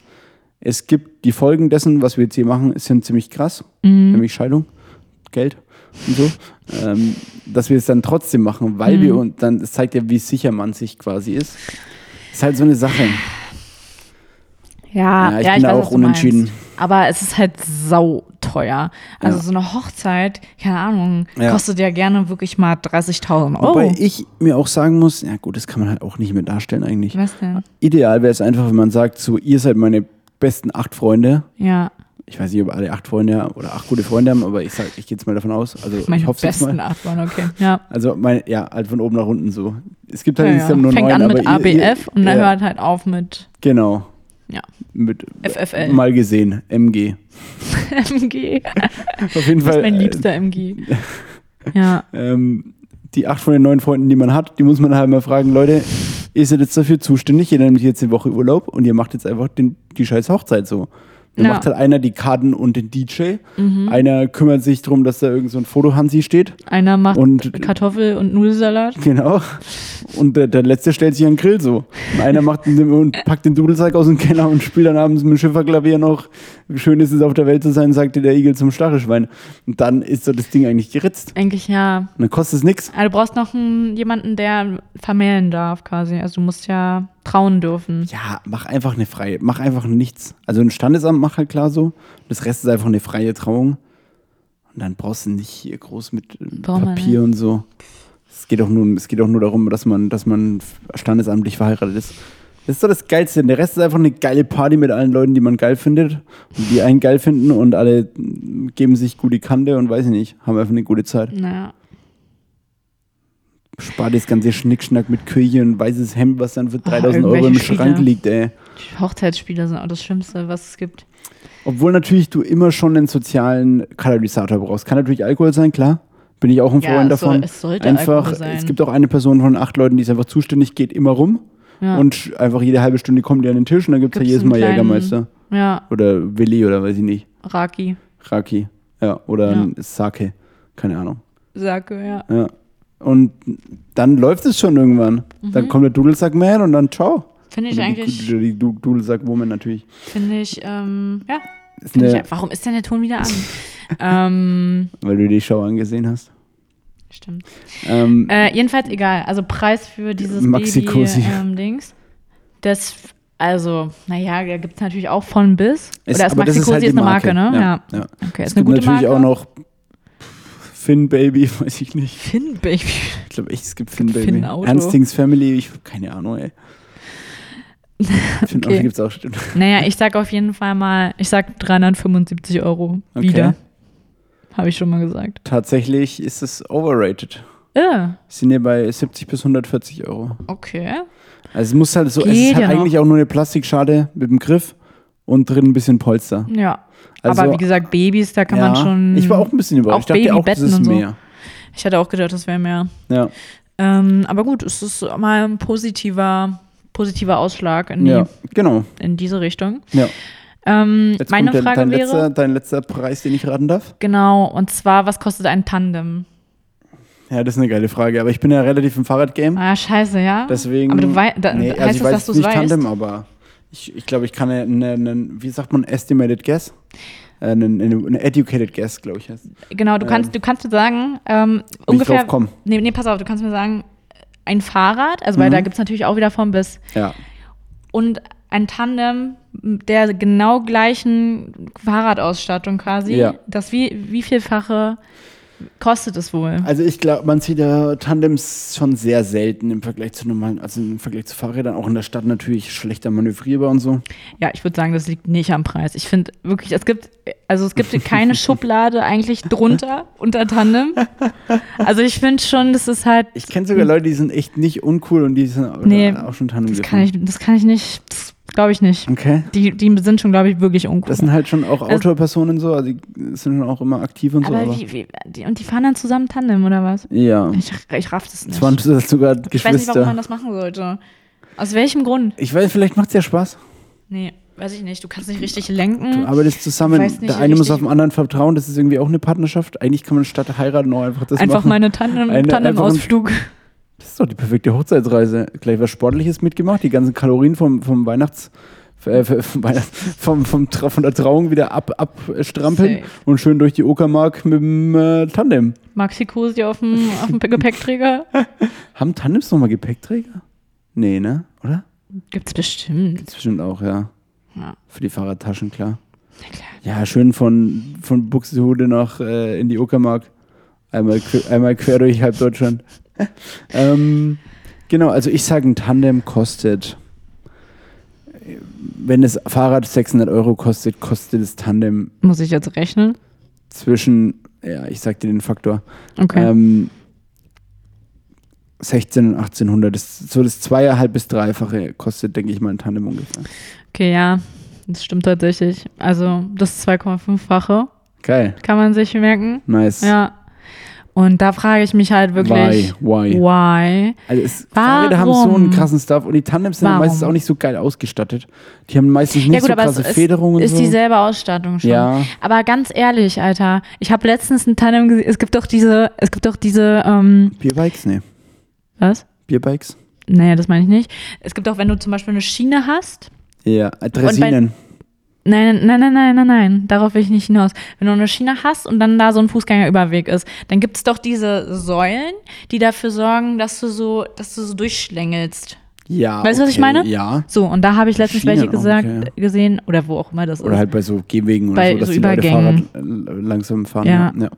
es gibt die Folgen dessen, was wir jetzt hier machen, sind ziemlich krass, Mhm. nämlich Scheidung, Geld und so, ähm, dass wir es dann trotzdem machen, weil Mhm. wir und dann, es zeigt ja, wie sicher man sich quasi ist. Ist halt so eine Sache. Ja, Ja, ich ja, bin da weiß, auch unentschieden. meinst. Aber es ist halt sauteuer. Also Ja. so eine Hochzeit, keine Ahnung, Ja. kostet ja gerne wirklich mal 30.000 Euro. Wobei ich mir auch sagen muss, ja gut, das kann man halt auch nicht mehr darstellen eigentlich. Was denn? Ideal wäre es einfach, wenn man sagt, so, ihr seid meine besten acht Freunde. Ja, Ich weiß nicht, ob alle acht Freunde oder acht gute Freunde haben, aber ich sag, ich gehe jetzt mal davon aus. Also meine ich hoffe besten mal. Achtmann, okay. Ja. Also meine, ja, halt von oben nach unten so. es gibt halt Ja, insgesamt ja. nur Fängt neun, an mit aber ihr- ABF und dann ja, hört halt auf mit Genau. Ja. Mit FFL. mal gesehen, MG. MG. Auf jeden Das ist Fall. mein äh, liebster MG. Ja. ähm, die acht von den neun Freunden, die man hat, die muss man halt mal fragen, Leute, ihr seid jetzt dafür zuständig, ihr nehmt jetzt eine Woche Urlaub und ihr macht jetzt einfach den, die scheiß Hochzeit so. Dann Ja. macht halt einer die Karten und den DJ. Mhm. Einer kümmert sich darum, dass da irgend so ein Fotohansi steht. Einer macht Und- Kartoffel- und Nudelsalat. Genau. Und der, der letzte stellt sich an den Grill so. Und einer macht den, und packt den Dudelsack aus dem Keller und spielt dann abends mit dem Schifferklavier noch. Schön ist es auf der Welt zu sein, sagte der Igel zum Stachelschwein. Und dann ist so das Ding eigentlich geritzt. Eigentlich ja. Und dann kostet es nichts. Also du brauchst noch einen, jemanden, der vermählen darf, quasi. Also du musst ja trauen dürfen. Ja, mach einfach eine freie, mach einfach nichts. Also ein Standesamt mach halt klar so. Das Rest ist einfach eine freie Trauung. Und dann brauchst du nicht hier groß mit äh, Braucht man Papier und so. Es geht, auch nur, es geht auch nur darum, dass man, dass man standesamtlich verheiratet ist. Das ist doch das Geilste. Der Rest ist einfach eine geile Party mit allen Leuten, die man geil findet und die einen geil finden und alle geben sich gut die Kante und weiß ich nicht, haben einfach eine gute Zeit. Naja. Spart das ganze Schnickschnack mit Küche und weißes Hemd, was dann für 3000 Euro im irgendwelche Schrank Spiele. liegt, ey. Die Hochzeitsspiele sind auch das Schlimmste, was es gibt. Obwohl natürlich du immer schon einen sozialen Katalysator brauchst. Kann natürlich Alkohol sein, klar. Bin ich auch ein Ja, Freund soll- davon. es sollte einfach, Alkohol sein. es gibt auch eine Person von acht Leuten, die ist einfach zuständig, geht immer rum. Ja. Und einfach jede halbe Stunde kommt die an den Tisch und dann gibt es ja jedes Mal kleinen- Jägermeister. Ja, Oder Willi oder weiß ich nicht. Raki. Raki. Ja, oder Ja. Sake. Keine Ahnung. Sage, ja. Ja. Und dann läuft es schon irgendwann. Mhm. Dann kommt der Dudelsack-Man und dann ciao. Finde ich Oder eigentlich, Die, die Du- Dudelsack-Woman natürlich. finde ich, ähm, ja. Ist eine, ich, warum ist denn der Ton wieder an? ähm, weil du die Show angesehen hast. Stimmt. Ähm, Äh, jedenfalls egal. Also Preis für dieses. Baby-Dings. das, also, naja, da gibt es natürlich auch von bis. Es- Oder ist Maxi ist halt ist eine Marke, Marke, ne? ja, Ja. ja. Okay, es ist eine gibt gute natürlich Marke. auch noch Finn Baby, weiß ich nicht. Finn Baby. Ich glaube echt, es gibt Finn Baby. Finn Auto. Ernstings Family, ich keine Ahnung, ey. Finn Okay. Auto gibt es auch, stimmt. Naja, ich sag auf jeden Fall mal, ich sag 375 Euro Okay. wieder. Habe ich schon mal gesagt. Tatsächlich ist es overrated. Ja, Es sind ja bei 70 bis 140 Euro. okay. Also es muss halt so, es Geht ist halt ja eigentlich auch nur eine Plastikschale mit dem Griff und drin ein bisschen Polster. Ja. Also, Aber wie gesagt, Babys, da kann man schon. Ich war auch ein bisschen überrascht. auch ich dachte auch, das ist und so. mehr. Ich hatte auch gedacht, das wäre mehr. Ja, Ähm, aber gut, es ist mal ein positiver, positiver Ausschlag in, die, ja, genau. in diese Richtung. Ja. Ähm, Jetzt meine kommt Frage dein, wäre, letzter, dein letzter Preis, den ich raten darf. genau, und zwar, was kostet ein Tandem? Ja, das ist eine geile Frage. Aber ich bin ja relativ im Fahrradgame. Ah, scheiße, ja. Deswegen. aber du weißt, da, nee, heißt also ich das, weiß dass du es nicht weißt? Tandem, aber ich, ich glaube, ich kann einen, einen, wie sagt man, estimated guess? Äh, Einen, einen, einen educated guess, glaube ich. heißt. Genau, du kannst, du kannst mir sagen, ähm, ich ungefähr. drauf komm. Nee, nee, pass auf, du kannst mir sagen, ein Fahrrad, also weil Mhm. da gibt es natürlich auch wieder vom bis. Ja. Und ein Tandem der genau gleichen Fahrradausstattung quasi. Ja. Das wie, wie vielfache kostet es wohl? Also ich glaube, man sieht ja Tandems schon sehr selten im Vergleich zu normalen, also im Vergleich zu Fahrrädern, auch in der Stadt natürlich schlechter manövrierbar und so. Ja, ich würde sagen, das liegt nicht am Preis. Ich finde wirklich, es gibt, also es gibt keine Schublade eigentlich drunter unter Tandem. Also ich finde schon, das ist halt, Ich kenne sogar Leute, die sind echt nicht uncool und die sind auch- Nee, auch schon Tandem das kann ich, das kann ich nicht, das glaube ich nicht. Okay. Die, die sind schon, glaube ich, wirklich uncool. Das sind halt schon auch Also- Outdoor-Personen so, also die sind schon auch immer aktiv und so. aber Aber wie, wie, die, und die fahren dann zusammen Tandem oder was? ja. Ich, ich raff das nicht. Es waren sogar ich weiß nicht, warum man Geschwister. das machen sollte. Aus welchem Grund? Ich weiß, vielleicht macht es ja Spaß. Nee, weiß ich nicht. Du kannst nicht richtig Du lenken. arbeitest zusammen. Nicht Der eine muss auf den anderen vertrauen. Das ist irgendwie auch eine Partnerschaft. Eigentlich kann man statt heiraten auch einfach das Einfach machen. meine Tandem, Eine- Tandem-Ausflug. Das ist doch die perfekte Hochzeitsreise. Gleich was Sportliches mitgemacht, die ganzen Kalorien vom, vom Weihnachts. Äh, vom, vom, von der Trauung wieder ab, abstrampeln Safe. und schön durch die Uckermark mit dem äh, Tandem. Maxi Cosi auf dem, auf dem Gepäckträger. Haben Tandems nochmal Gepäckträger? Nee, ne? Oder? Gibt's bestimmt. Gibt's bestimmt auch, ja. Ja. Für die Fahrradtaschen, klar. Na klar. Ja, schön von, von Buxtehude nach äh, in die Uckermark. Einmal, einmal quer durch halb Deutschland. ähm, genau, also ich sage, ein Tandem kostet, wenn das Fahrrad 600 Euro kostet, kostet das Tandem Muss ich jetzt rechnen? zwischen, ja, ich sag dir den Faktor, Okay. ähm, 16 und 1800. Das, so das zweieinhalb bis dreifache kostet, denke ich mal, ein Tandem ungefähr. Okay, ja, das stimmt tatsächlich. Also das 2,5-fache Geil. kann man sich merken. Nice. Ja. Und da frage ich mich halt wirklich, Why? Why? why? Also es, Fahrräder haben so einen krassen Stuff und die Tandems sind meistens auch nicht so geil ausgestattet. Die haben meistens nicht Ja gut, so krasse ist, Federung und ist so. dieselbe Ausstattung schon. Ja. Aber ganz ehrlich, Alter, ich habe letztens ein Tandem gesehen. Es gibt doch diese, es gibt doch diese, ähm, Bierbikes? Nee. was? Bierbikes? Naja, das meine ich nicht. Es gibt auch, wenn du zum Beispiel eine Schiene hast. Ja, Dresinen. Nein, nein, nein, nein, nein, nein. Darauf will ich nicht hinaus. Wenn du eine Schiene hast und dann da so ein Fußgängerüberweg ist, dann gibt es doch diese Säulen, die dafür sorgen, dass du so, dass du so durchschlängelst. Ja. Weißt du, was ich okay, meine? Ja. So, und da habe ich letztens Schienen welche gesagt, okay. gesehen, oder wo auch immer das Oder ist, halt bei so Gehwegen oder Bei so, dass so die Leute Übergängen. Fahrrad langsam fahren. Ja. Ja.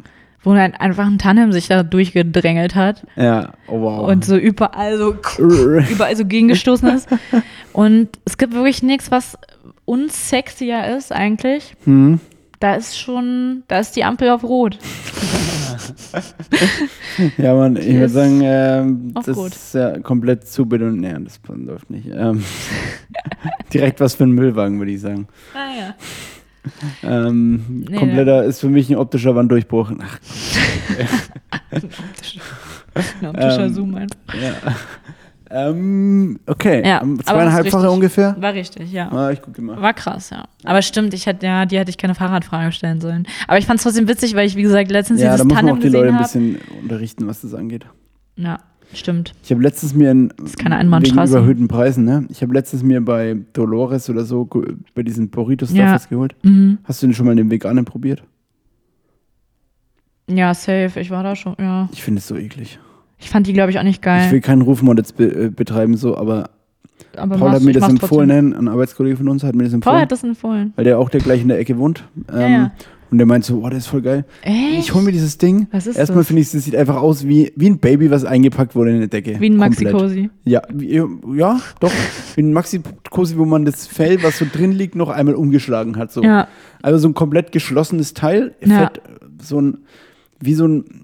wo dann einfach ein Tandem sich da durchgedrängelt hat ja. Oh, wow. und so überall so, überall so gegengestoßen ist. Und es gibt wirklich nichts, was unsexier ist eigentlich. Hm. Da ist schon, da ist die Ampel auf Rot. Ja, man, ich würde sagen, ähm, das gut. ist ja komplett zu bedeutet. Nee, das läuft nicht. Ähm, direkt was für ein Müllwagen, würde ich sagen. Ah ja. Ähm, Nee, kompletter ist für mich ein optischer Wanddurchbruch. Ach, Ein optischer Ähm, Zoom einfach. ja. Ähm, okay, Ja, ähm, zweieinhalbfache das ungefähr. War richtig, ja. Ah, ich gucke mal. War krass, ja. Aber stimmt, ich hätte, ja, die hätte ich keine Fahrradfrage stellen sollen. Aber ich fand es trotzdem witzig, weil ich, wie gesagt, letztens Ja, da dieses muss man Tandem auch die Leute gesehen ein habe. bisschen unterrichten, was das angeht. Ja, stimmt. Ich habe letztens mir ein, ist keine Einbahnstraße. wegen überhöhten Preisen, ne? Ich habe letztens mir bei Dolores oder so bei diesen Burritos Ja. da was geholt. Mhm. Hast du den schon mal den veganen probiert? Ja, safe. Ich war da schon, ja. Ich finde es so eklig. Ich fand die, glaube ich, auch nicht geil. Ich will keinen Rufmord jetzt be äh, betreiben, so, aber aber Paul hat mir das empfohlen, trotzdem. ne? ein Arbeitskollege von uns hat mir das Paul empfohlen, hat das empfohlen. weil der auch der gleich in der Ecke wohnt. Ähm, Ja, ja. Und der meint so, oh, das ist voll geil. Echt? Ich hole mir dieses Ding. Was ist Erstmal finde ich, das sieht einfach aus wie, wie ein Baby, was eingepackt wurde in eine Decke. Wie ein. Maxi-Cosi. Ja, wie, ja, doch. Wie ein Maxi-Cosi, wo man das Fell, was so drin liegt, noch einmal umgeschlagen hat. So. Ja. Also so ein komplett geschlossenes Teil. Ja. Fett, so ein, wie so ein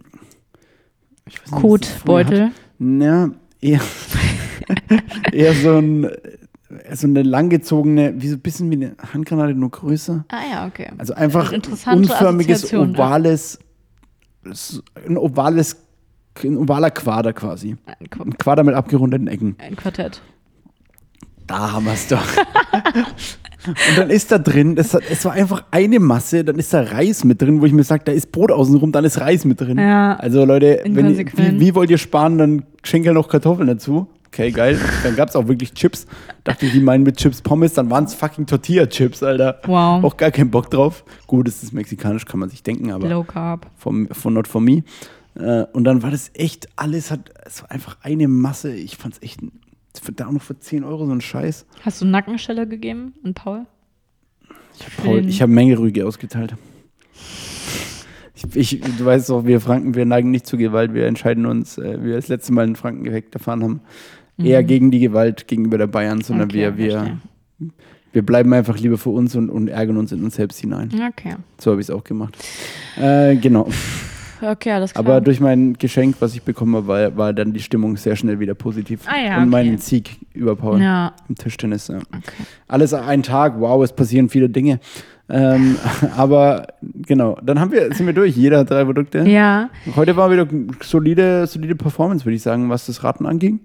nicht, Kotbeutel. Ja, eher, eher so ein so eine langgezogene, wie so ein bisschen wie eine Handgranate, nur größer. Ah ja, okay. Also einfach Interessante unförmiges, ovales, ein ovales, ein ovaler Quader quasi. Ein, Qu Ein Quader mit abgerundeten Ecken. ein Quartett. Da haben wir es doch. Und dann ist da drin, hat, es war einfach eine Masse, dann ist da Reis mit drin, wo ich mir sage, da ist Brot außenrum, dann ist Reis mit drin. Ja. Also Leute, wenn, wie, wie wollt ihr sparen, dann schenkt ihr noch Kartoffeln dazu. Okay, geil. Dann gab es auch wirklich Chips. Dachte ich, die meinen mit Chips Pommes, dann waren es fucking Tortilla-Chips, Alter. Wow. Auch gar keinen Bock drauf. Gut, es ist mexikanisch, kann man sich denken, aber Low Carb. vom, von Not For Me. Äh, und dann war das echt alles, hat, es war einfach eine Masse. Ich fand es echt, da auch noch für 10 Euro so ein Scheiß. Hast du Nackenstelle gegeben an Paul? Ich habe Paul, ich habe Menge Rüge ausgeteilt. Ich, ich, du weißt doch, wir Franken, wir neigen nicht zu Gewalt. Wir entscheiden uns, äh, wir das letzte Mal in Franken geweckt erfahren haben, eher gegen die Gewalt gegenüber der Bayern, sondern Mhm. Okay, wir, wir, verstehe. wir bleiben einfach lieber für uns und, und ärgern uns in uns selbst hinein. Okay. So habe ich es auch gemacht. Äh, genau. Okay, alles klar. Aber durch mein Geschenk, was ich bekommen habe, war, war dann die Stimmung sehr schnell wieder positiv. Ah ja, und okay. meinen Sieg über Paul Ja, im Tischtennis. Ja. Alles ein Tag, wow, es passieren viele Dinge. Ähm, aber genau, dann haben wir, sind wir durch. Jeder hat drei Produkte. ja. Heute war wieder solide, solide Performance, würde ich sagen, was das Raten anging.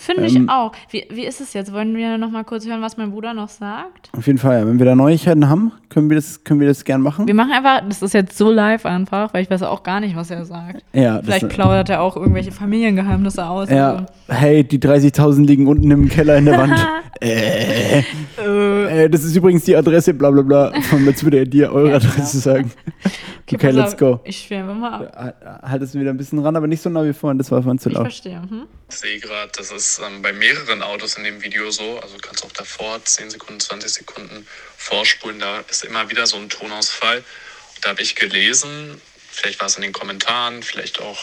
Finde ich Ähm, auch. Wie, wie ist es jetzt? Wollen wir noch mal kurz hören, was mein Bruder noch sagt? Auf jeden Fall, ja. wenn wir da Neuigkeiten haben, können wir das, können wir das gern machen. Wir machen einfach, das ist jetzt so live einfach, weil ich weiß auch gar nicht, was er sagt. ja, Vielleicht das, plaudert er auch irgendwelche Familiengeheimnisse aus. ja, Also. hey, die 30.000 liegen unten im Keller in der Wand. äh, äh, das ist übrigens die Adresse, bla bla bla. Jetzt würde er dir eure Ja, Adresse sagen. Okay, pass let's go. Ich schwärme mal ab. Haltest du wieder ein bisschen ran, aber nicht so nah wie vorhin, das war vorhin zu Ich laut. verstehe. Hm? Ich sehe gerade, das ist ähm, bei mehreren Autos in dem Video so. Also du kannst auch davor 10 Sekunden, 20 Sekunden vorspulen. Da ist immer wieder so ein Tonausfall. Und da habe ich gelesen, vielleicht war es in den Kommentaren, vielleicht auch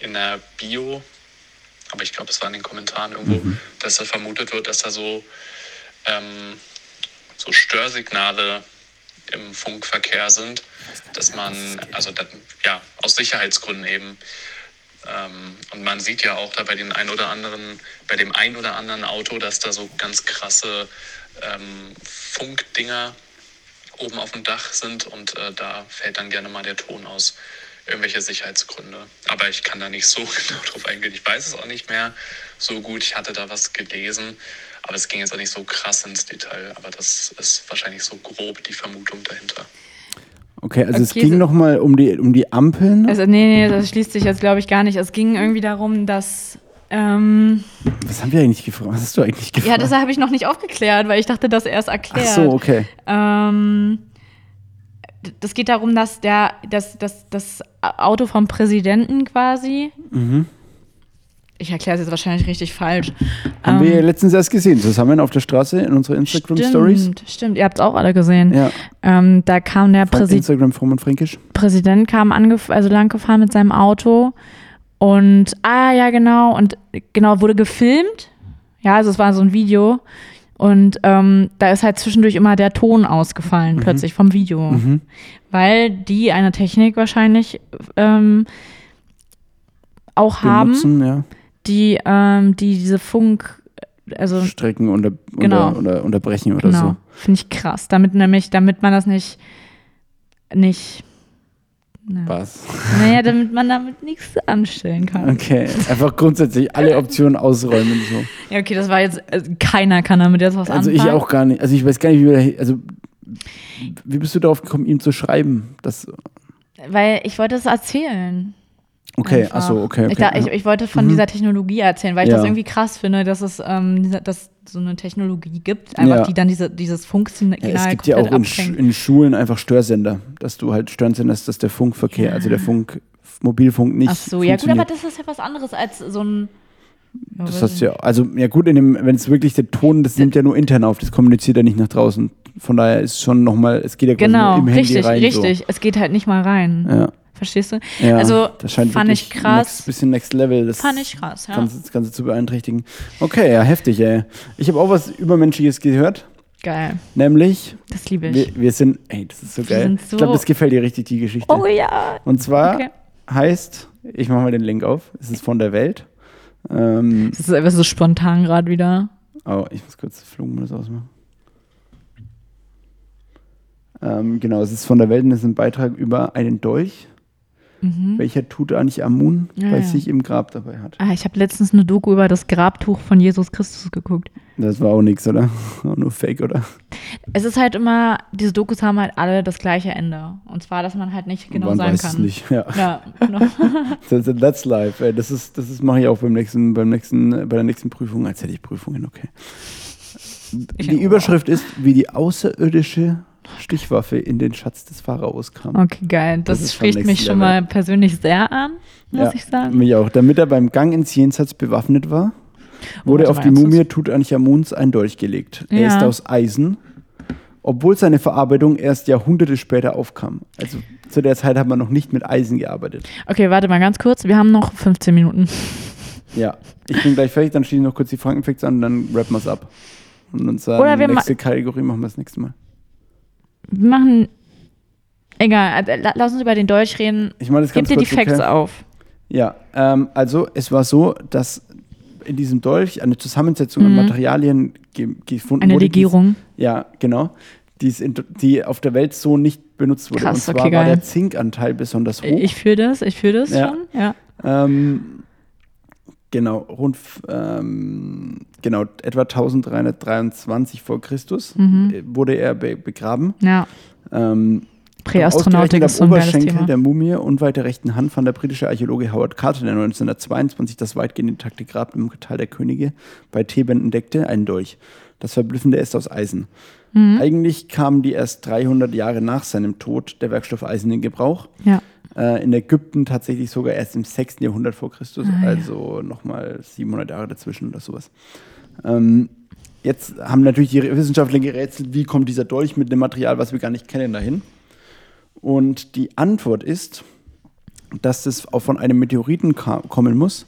in der Bio, aber ich glaube, es war in den Kommentaren irgendwo, dass da vermutet wird, dass da so, ähm, so Störsignale im Funkverkehr sind, dass man, also ja, aus Sicherheitsgründen eben Ähm, und man sieht ja auch da bei den ein oder anderen, bei dem ein oder anderen Auto, dass da so ganz krasse ähm, Funkdinger oben auf dem Dach sind und äh, da fällt dann gerne mal der Ton aus. Irgendwelche Sicherheitsgründe. Aber ich kann da nicht so genau drauf eingehen. Ich weiß es auch nicht mehr so gut. Ich hatte da was gelesen, aber es ging jetzt auch nicht so krass ins Detail. Aber das ist wahrscheinlich so grob die Vermutung dahinter. Okay, also es Okay, ging so- nochmal um die, um die Ampeln. Also, nee, nee, das schließt sich jetzt, glaube ich, gar nicht. Es ging irgendwie darum, dass. Ähm, Was haben wir eigentlich gefragt? Was hast du eigentlich gefragt? ja, das habe ich noch nicht aufgeklärt, weil ich dachte, das erst erklärt. Ach so, okay. Ähm, das geht darum, dass der, das, das, das Auto vom Präsidenten quasi. Mhm. Ich erkläre es jetzt wahrscheinlich richtig falsch. Haben Ähm, wir letztens erst gesehen, zusammen auf der Straße in unserer Instagram-Stories. Stimmt, stimmt. Ihr habt es auch alle gesehen. Ja, Ähm, da kam der Präsident. Instagram Fromm und Fränkisch. Präsident kam also lang gefahren mit seinem Auto und ah ja genau und genau wurde gefilmt. Ja, also es war so ein Video und ähm, da ist halt zwischendurch immer der Ton ausgefallen plötzlich vom Video, Mhm. weil die eine Technik wahrscheinlich ähm, auch haben, Benutzen, ja. Die ähm, die diese Funk also Strecken unter, Genau. unter, oder unterbrechen oder genau so. finde ich krass, damit nämlich damit man das nicht nicht na, Was? Naja, damit man damit nichts anstellen kann. Okay, einfach grundsätzlich alle Optionen ausräumen. So. Ja, okay, das war jetzt, also keiner kann damit jetzt was Also anfangen. ich auch gar nicht. Also ich weiß gar nicht, wie, wir- also wie bist du darauf gekommen, ihm zu schreiben? Das, Weil ich wollte es erzählen. Okay, achso, okay. okay Ich, da, ich, ja. ich wollte von Mhm. dieser Technologie erzählen, weil ich Ja. das irgendwie krass finde, dass es ähm, dass so eine Technologie gibt, einfach Ja. die dann diese, dieses Funksignal ja, es gibt ja auch in, Sch- in Schulen einfach Störsender, dass du halt Störsender hast, dass der Funkverkehr, also der Funk, Mobilfunk nicht Ach so, ja gut, aber das ist ja was anderes als so ein. Ja, Das hast ich ja, also ja gut, wenn es wirklich der Ton, das nimmt ja nur intern auf, das kommuniziert ja nicht nach draußen. Von daher ist schon nochmal, es geht ja Genau, im Handy richtig, rein. richtig. Es geht halt nicht mal rein. So. Ja, Verstehst du? ja, Also, das scheint fand ich krass. Next, bisschen Next Level. Das Fand ich krass, ja. Ganze, das Ganze zu beeinträchtigen. Okay, ja, heftig, ey. Ich habe auch was Übermenschliches gehört, Geil. nämlich, Das liebe ich. wir, wir sind, ey, das ist so Wir geil. sind ich so- glaube, das gefällt dir richtig, die Geschichte. oh ja. Und zwar Okay. heißt, ich mache mal den Link auf, es ist von der Welt. Ähm, Das ist einfach so spontan gerade wieder. Oh, ich muss kurz Flugmodus ausmachen. Ähm, genau, es ist von der Welt und es ist ein Beitrag über einen Dolch, welcher Tutanchamun Mhm. Ja, bei ja. sich im Grab dabei hat. Ah, ich habe letztens eine Doku über das Grabtuch von Jesus Christus geguckt. Das war auch nichts, oder? Auch nur Fake, oder? Es ist halt immer, diese Dokus haben halt alle das gleiche Ende. Und zwar, dass man halt nicht genau Man sagen weiß kann. es nicht. Ja. Ja, genau. Das, that's life. Ey. Das ist, das ist mache ich auch beim nächsten, beim nächsten, bei der nächsten Prüfung, als hätte ich Prüfungen, okay. Ich- Die Überschrift ist, wie die außerirdische Stichwaffe in den Schatz des Pharaos kam. Okay, geil. Das, Das spricht mich schon level. mal persönlich sehr an, muss Ja, ich sagen. Mich auch. Damit er beim Gang ins Jenseits bewaffnet war, wurde warte auf die Mumie Tutanchamuns ein Dolch gelegt. Er Ja. ist aus Eisen, obwohl seine Verarbeitung erst Jahrhunderte später aufkam. Also zu der Zeit hat man noch nicht mit Eisen gearbeitet. Okay, warte mal ganz kurz. Wir haben noch 15 Minuten. Ja, ich bin gleich fertig, dann schließe ich noch kurz die Frankenfacts an und dann rappen wir es ab. Und unsere Oder wir nächste Kategorie machen wir das nächste Mal. Wir machen. Egal, also, la- lass uns über den Deutsch reden. Ich mache das Gib ganz dir die Facts okay? auf. Ja, ähm, also es war so, dass in diesem Dolch eine Zusammensetzung an Mhm. Materialien ge gefunden Eine wurde. die- Legierung. Ja, genau. Die, ist in, die auf der Welt so nicht benutzt wurde. Krass, Und zwar okay, war geil. der Zinkanteil besonders hoch. Ich fühle das, ich fühle das Ja. schon. Ja. ähm, genau, rund ähm, genau, etwa 1323 vor Christus Mhm. äh, wurde er be begraben. Ja. Ähm, Präastronautik ist so ein Oberschenkel Thema. der Mumie unweit der rechten Hand fand der britische Archäologe Howard Carter, der 1922 das weitgehend intakte Grab im Tal der Könige bei Theben entdeckte, einen Dolch. Das Verblüffende ist aus Eisen. Mhm. Eigentlich kam die erst 300 Jahre nach seinem Tod der Werkstoff Eisen in Gebrauch. Ja. Äh, in Ägypten tatsächlich sogar erst im 6. Jahrhundert vor Christus, Ah, ja. also nochmal 700 Jahre dazwischen oder sowas. Ähm, jetzt haben natürlich die Wissenschaftler gerätselt, wie kommt dieser Dolch mit einem Material, was wir gar nicht kennen, dahin. Und die Antwort ist, dass das auch von einem Meteoriten kommen muss.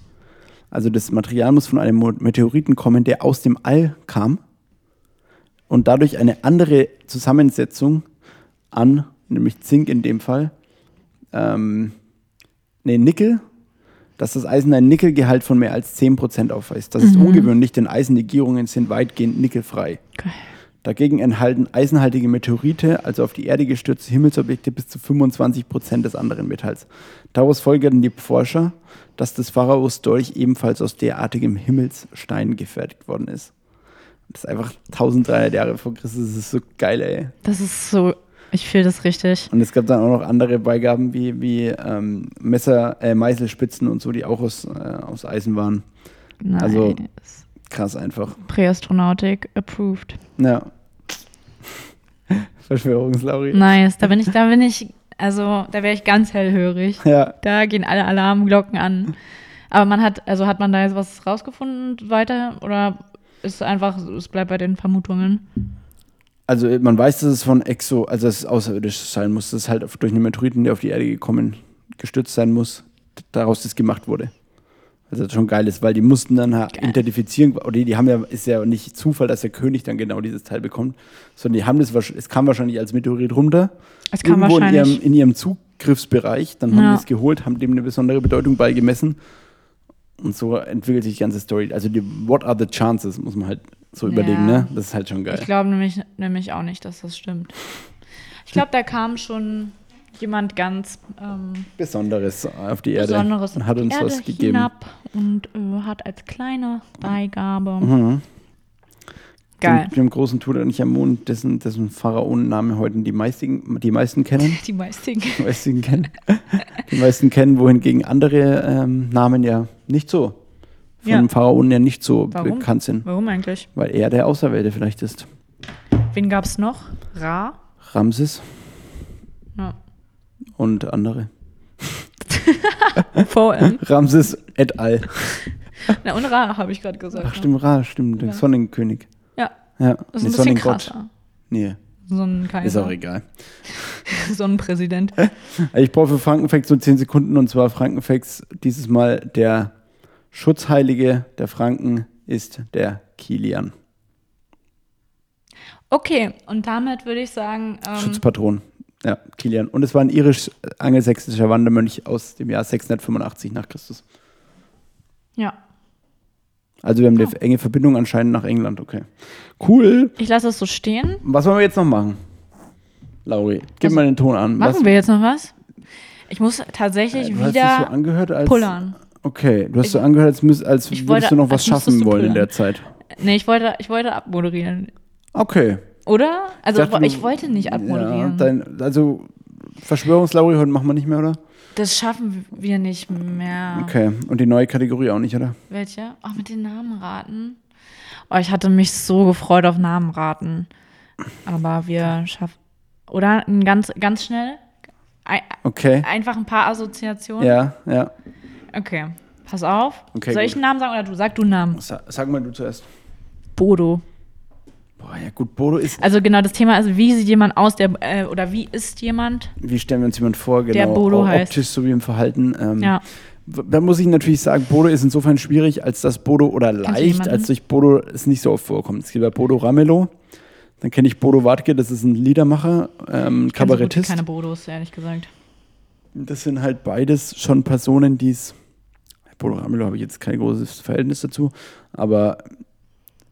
Also das Material muss von einem Meteoriten kommen, der aus dem All kam und dadurch eine andere Zusammensetzung an, nämlich Zink in dem Fall, ähm, nee, Nickel, dass das Eisen einen Nickelgehalt von mehr als 10% aufweist. Das ist ungewöhnlich, denn Eisenlegierungen sind weitgehend nickelfrei. Geil. Dagegen enthalten eisenhaltige Meteorite, also auf die Erde gestürzte Himmelsobjekte, bis zu 25% des anderen Metalls. Daraus folgerten die Forscher, dass das Pharaos Dolch ebenfalls aus derartigem Himmelsstein gefertigt worden ist. Das ist einfach 1300 Jahre vor Christus, das ist so geil, ey. Das ist so, ich fühle das richtig. Und es gab dann auch noch andere Beigaben wie, wie ähm, Messer, äh, Meißelspitzen und so, die auch aus, äh, aus Eisen waren. Nice. Also- Krass einfach. Präastronautik approved. Ja. Verschwörungslauri. Nice. Da bin ich, da bin ich, also da wäre ich ganz hellhörig. Ja. Da gehen alle Alarmglocken an. Aber man hat, also hat man da jetzt was rausgefunden weiter oder ist es einfach, es bleibt bei den Vermutungen? Also man weiß, dass es von Exo, also dass es außerirdisch sein muss, dass es halt durch einen Meteoriten, der auf die Erde gekommen, gestürzt sein muss, daraus das gemacht wurde. Also das schon geil ist, weil die mussten dann halt identifizieren, oder die, die haben ja, ist ja nicht Zufall, dass der König dann genau dieses Teil bekommt, sondern die haben das, es kam wahrscheinlich als Meteorit runter, Es kam irgendwo in ihrem, in ihrem Zugriffsbereich, dann haben Ja. die es geholt, haben dem eine besondere Bedeutung beigemessen und so entwickelt sich die ganze Story. Also die What are the chances, muss man halt so Ja. überlegen, ne? Das ist halt schon geil. Ich glaube nämlich, nämlich auch nicht, dass das stimmt. Ich glaube, da kam schon jemand ganz ähm, Besonderes auf die Erde Besonderes und hat uns Erde was gegeben. hinab und äh, hat als kleine Beigabe. Mhm. Geil. Dem, dem großen Tutanchamun, dessen, dessen Pharaonenname heute die meisten, die meisten kennen. Die meisten. Die meisten kennen. Die meisten kennen, wohingegen andere ähm, Namen ja nicht so von Ja. dem Pharaonen ja nicht so Warum? bekannt sind. Warum eigentlich? Weil er der Auserwählte vielleicht ist. Wen gab es noch? Ra? Ramses Ja. und andere. VM. Ramses et al. Na, und Ra habe ich gerade gesagt. Ach, stimmt, Ra, stimmt, der Ja. Sonnenkönig. Ja, Ja, das ist nee, ein bisschen krasser. Nee, So ein ist auch egal. So ein Präsident. Also Ich brauche für Frankenfacts so 10 Sekunden und zwar Frankenfacts dieses Mal der Schutzheilige der Franken ist der Kilian. Okay, und damit würde ich sagen, ähm, Schutzpatron. Ja, Kilian. Und es war ein irisch-angelsächsischer Wandermönch aus dem Jahr 685 nach Christus. ja. Also wir haben eine enge Verbindung anscheinend nach England, okay. Cool. Ich lasse es so stehen. Was wollen wir jetzt noch machen? Lauri, gib Was- mal den Ton an. Machen Was- wir jetzt noch was? Ich muss tatsächlich du hast dich so wieder angehört als pullern. Okay, du hast Ich- so angehört, als, müß, als Ich würdest wollte- du noch was schaffen wollen in der Zeit. Nee, ich wollte, ich wollte abmoderieren. Okay. Oder? Also dachte, ich, wollte nicht Ja, abmoderieren. dein, also Verschwörungslauri heute machen wir nicht mehr, oder? das schaffen wir nicht mehr. Okay. Und die neue Kategorie auch nicht, oder? Welche? Oh, mit den Namen raten. Oh, ich hatte mich so gefreut auf Namen raten. Aber wir schaffen. Oder ein ganz, ganz schnell? Ein, Okay. einfach ein paar Assoziationen? Ja, ja. Okay. Pass auf. Okay, Soll ich gut. einen Namen sagen oder du? Sag du einen Namen. Sa sag mal du zuerst. Bodo. Boah, ja gut, Bodo ist. Also genau, das Thema ist, wie sieht jemand aus, der, äh, oder wie ist jemand? Wie stellen wir uns jemand vor, genau? Der Bodo auch heißt. Optisch sowie im Verhalten. Ähm, Ja. Da muss ich natürlich sagen, Bodo ist insofern schwierig, als dass Bodo oder leicht, als durch Bodo es nicht so oft vorkommt. Es gibt ja Bodo Ramelow. Dann kenne ich Bodo Wartke, das ist ein Liedermacher, ähm, Ich kenn so Kabarettist. keine Bodos, ehrlich gesagt. Das sind halt beides schon Personen, die es. Bodo Ramelow habe ich jetzt kein großes Verhältnis dazu, aber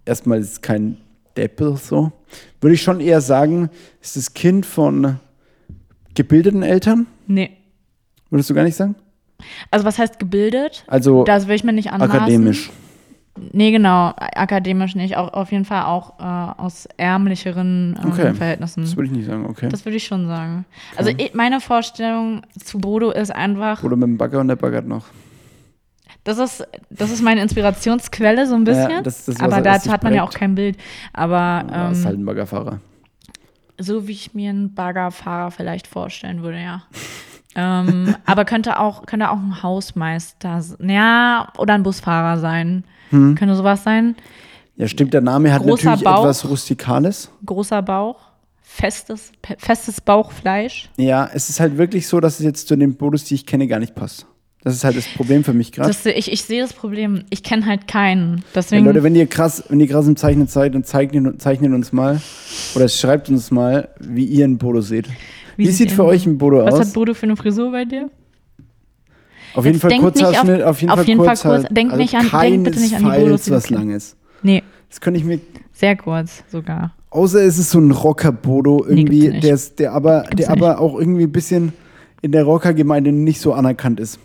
erstmal ist es kein Deppel so. Würde ich schon eher sagen, ist das Kind von gebildeten Eltern? Nee. Würdest du gar nicht sagen? Also was heißt gebildet? Also Das will ich mir nicht anmaßen. akademisch. Nee, genau. Akademisch nicht. Auch auf jeden Fall auch äh, aus ärmlicheren ähm, Okay. Verhältnissen. Das würde ich nicht sagen, okay. Das würde ich schon sagen. Also ich, meine Vorstellung zu Bodo ist einfach, Oder mit dem Bagger und der baggert noch. das ist, das ist meine Inspirationsquelle so ein bisschen. Ja, das- das aber dich hat man ja auch kein Bild. Aber Ja, ist ähm, halt ein Baggerfahrer. so wie ich mir einen Baggerfahrer vielleicht vorstellen würde, ja. ähm, aber könnte auch, könnte auch ein Hausmeister, ja, oder ein Busfahrer sein. Hm. Könnte sowas sein. Ja, stimmt, der Name hat Großer natürlich Bauch. etwas Rustikales. Großer Bauch, festes, festes Bauchfleisch. Ja, es ist halt wirklich so, dass es jetzt zu den Bodos, die ich kenne, gar nicht passt. Das ist halt das Problem für mich gerade. Ich, ich sehe das Problem. Ich kenne halt keinen. Ja, Deswegen, Leute, wenn ihr krass, wenn ihr krass im Zeichnen seid, dann zeichnet, zeichnet uns mal oder schreibt uns mal, wie ihr einen Bodo seht. Wie, sieht ihr für euch ein Bodo Was aus? hat Bodo für eine Frisur bei dir? Auf jeden Fall Kurzhaarschnitt, auf- auf jeden auf Fall jeden Fall Kurzhaar. kurz- denk also nicht an- denk bitte nicht an die du was. Langes. Nee, Das könnte ich mir sehr kurz sogar. Außer es ist so ein Rocker-Bodo irgendwie, nicht. der, ist, der aber, Gibt's der aber auch irgendwie ein bisschen in der Rockergemeinde nicht so anerkannt ist.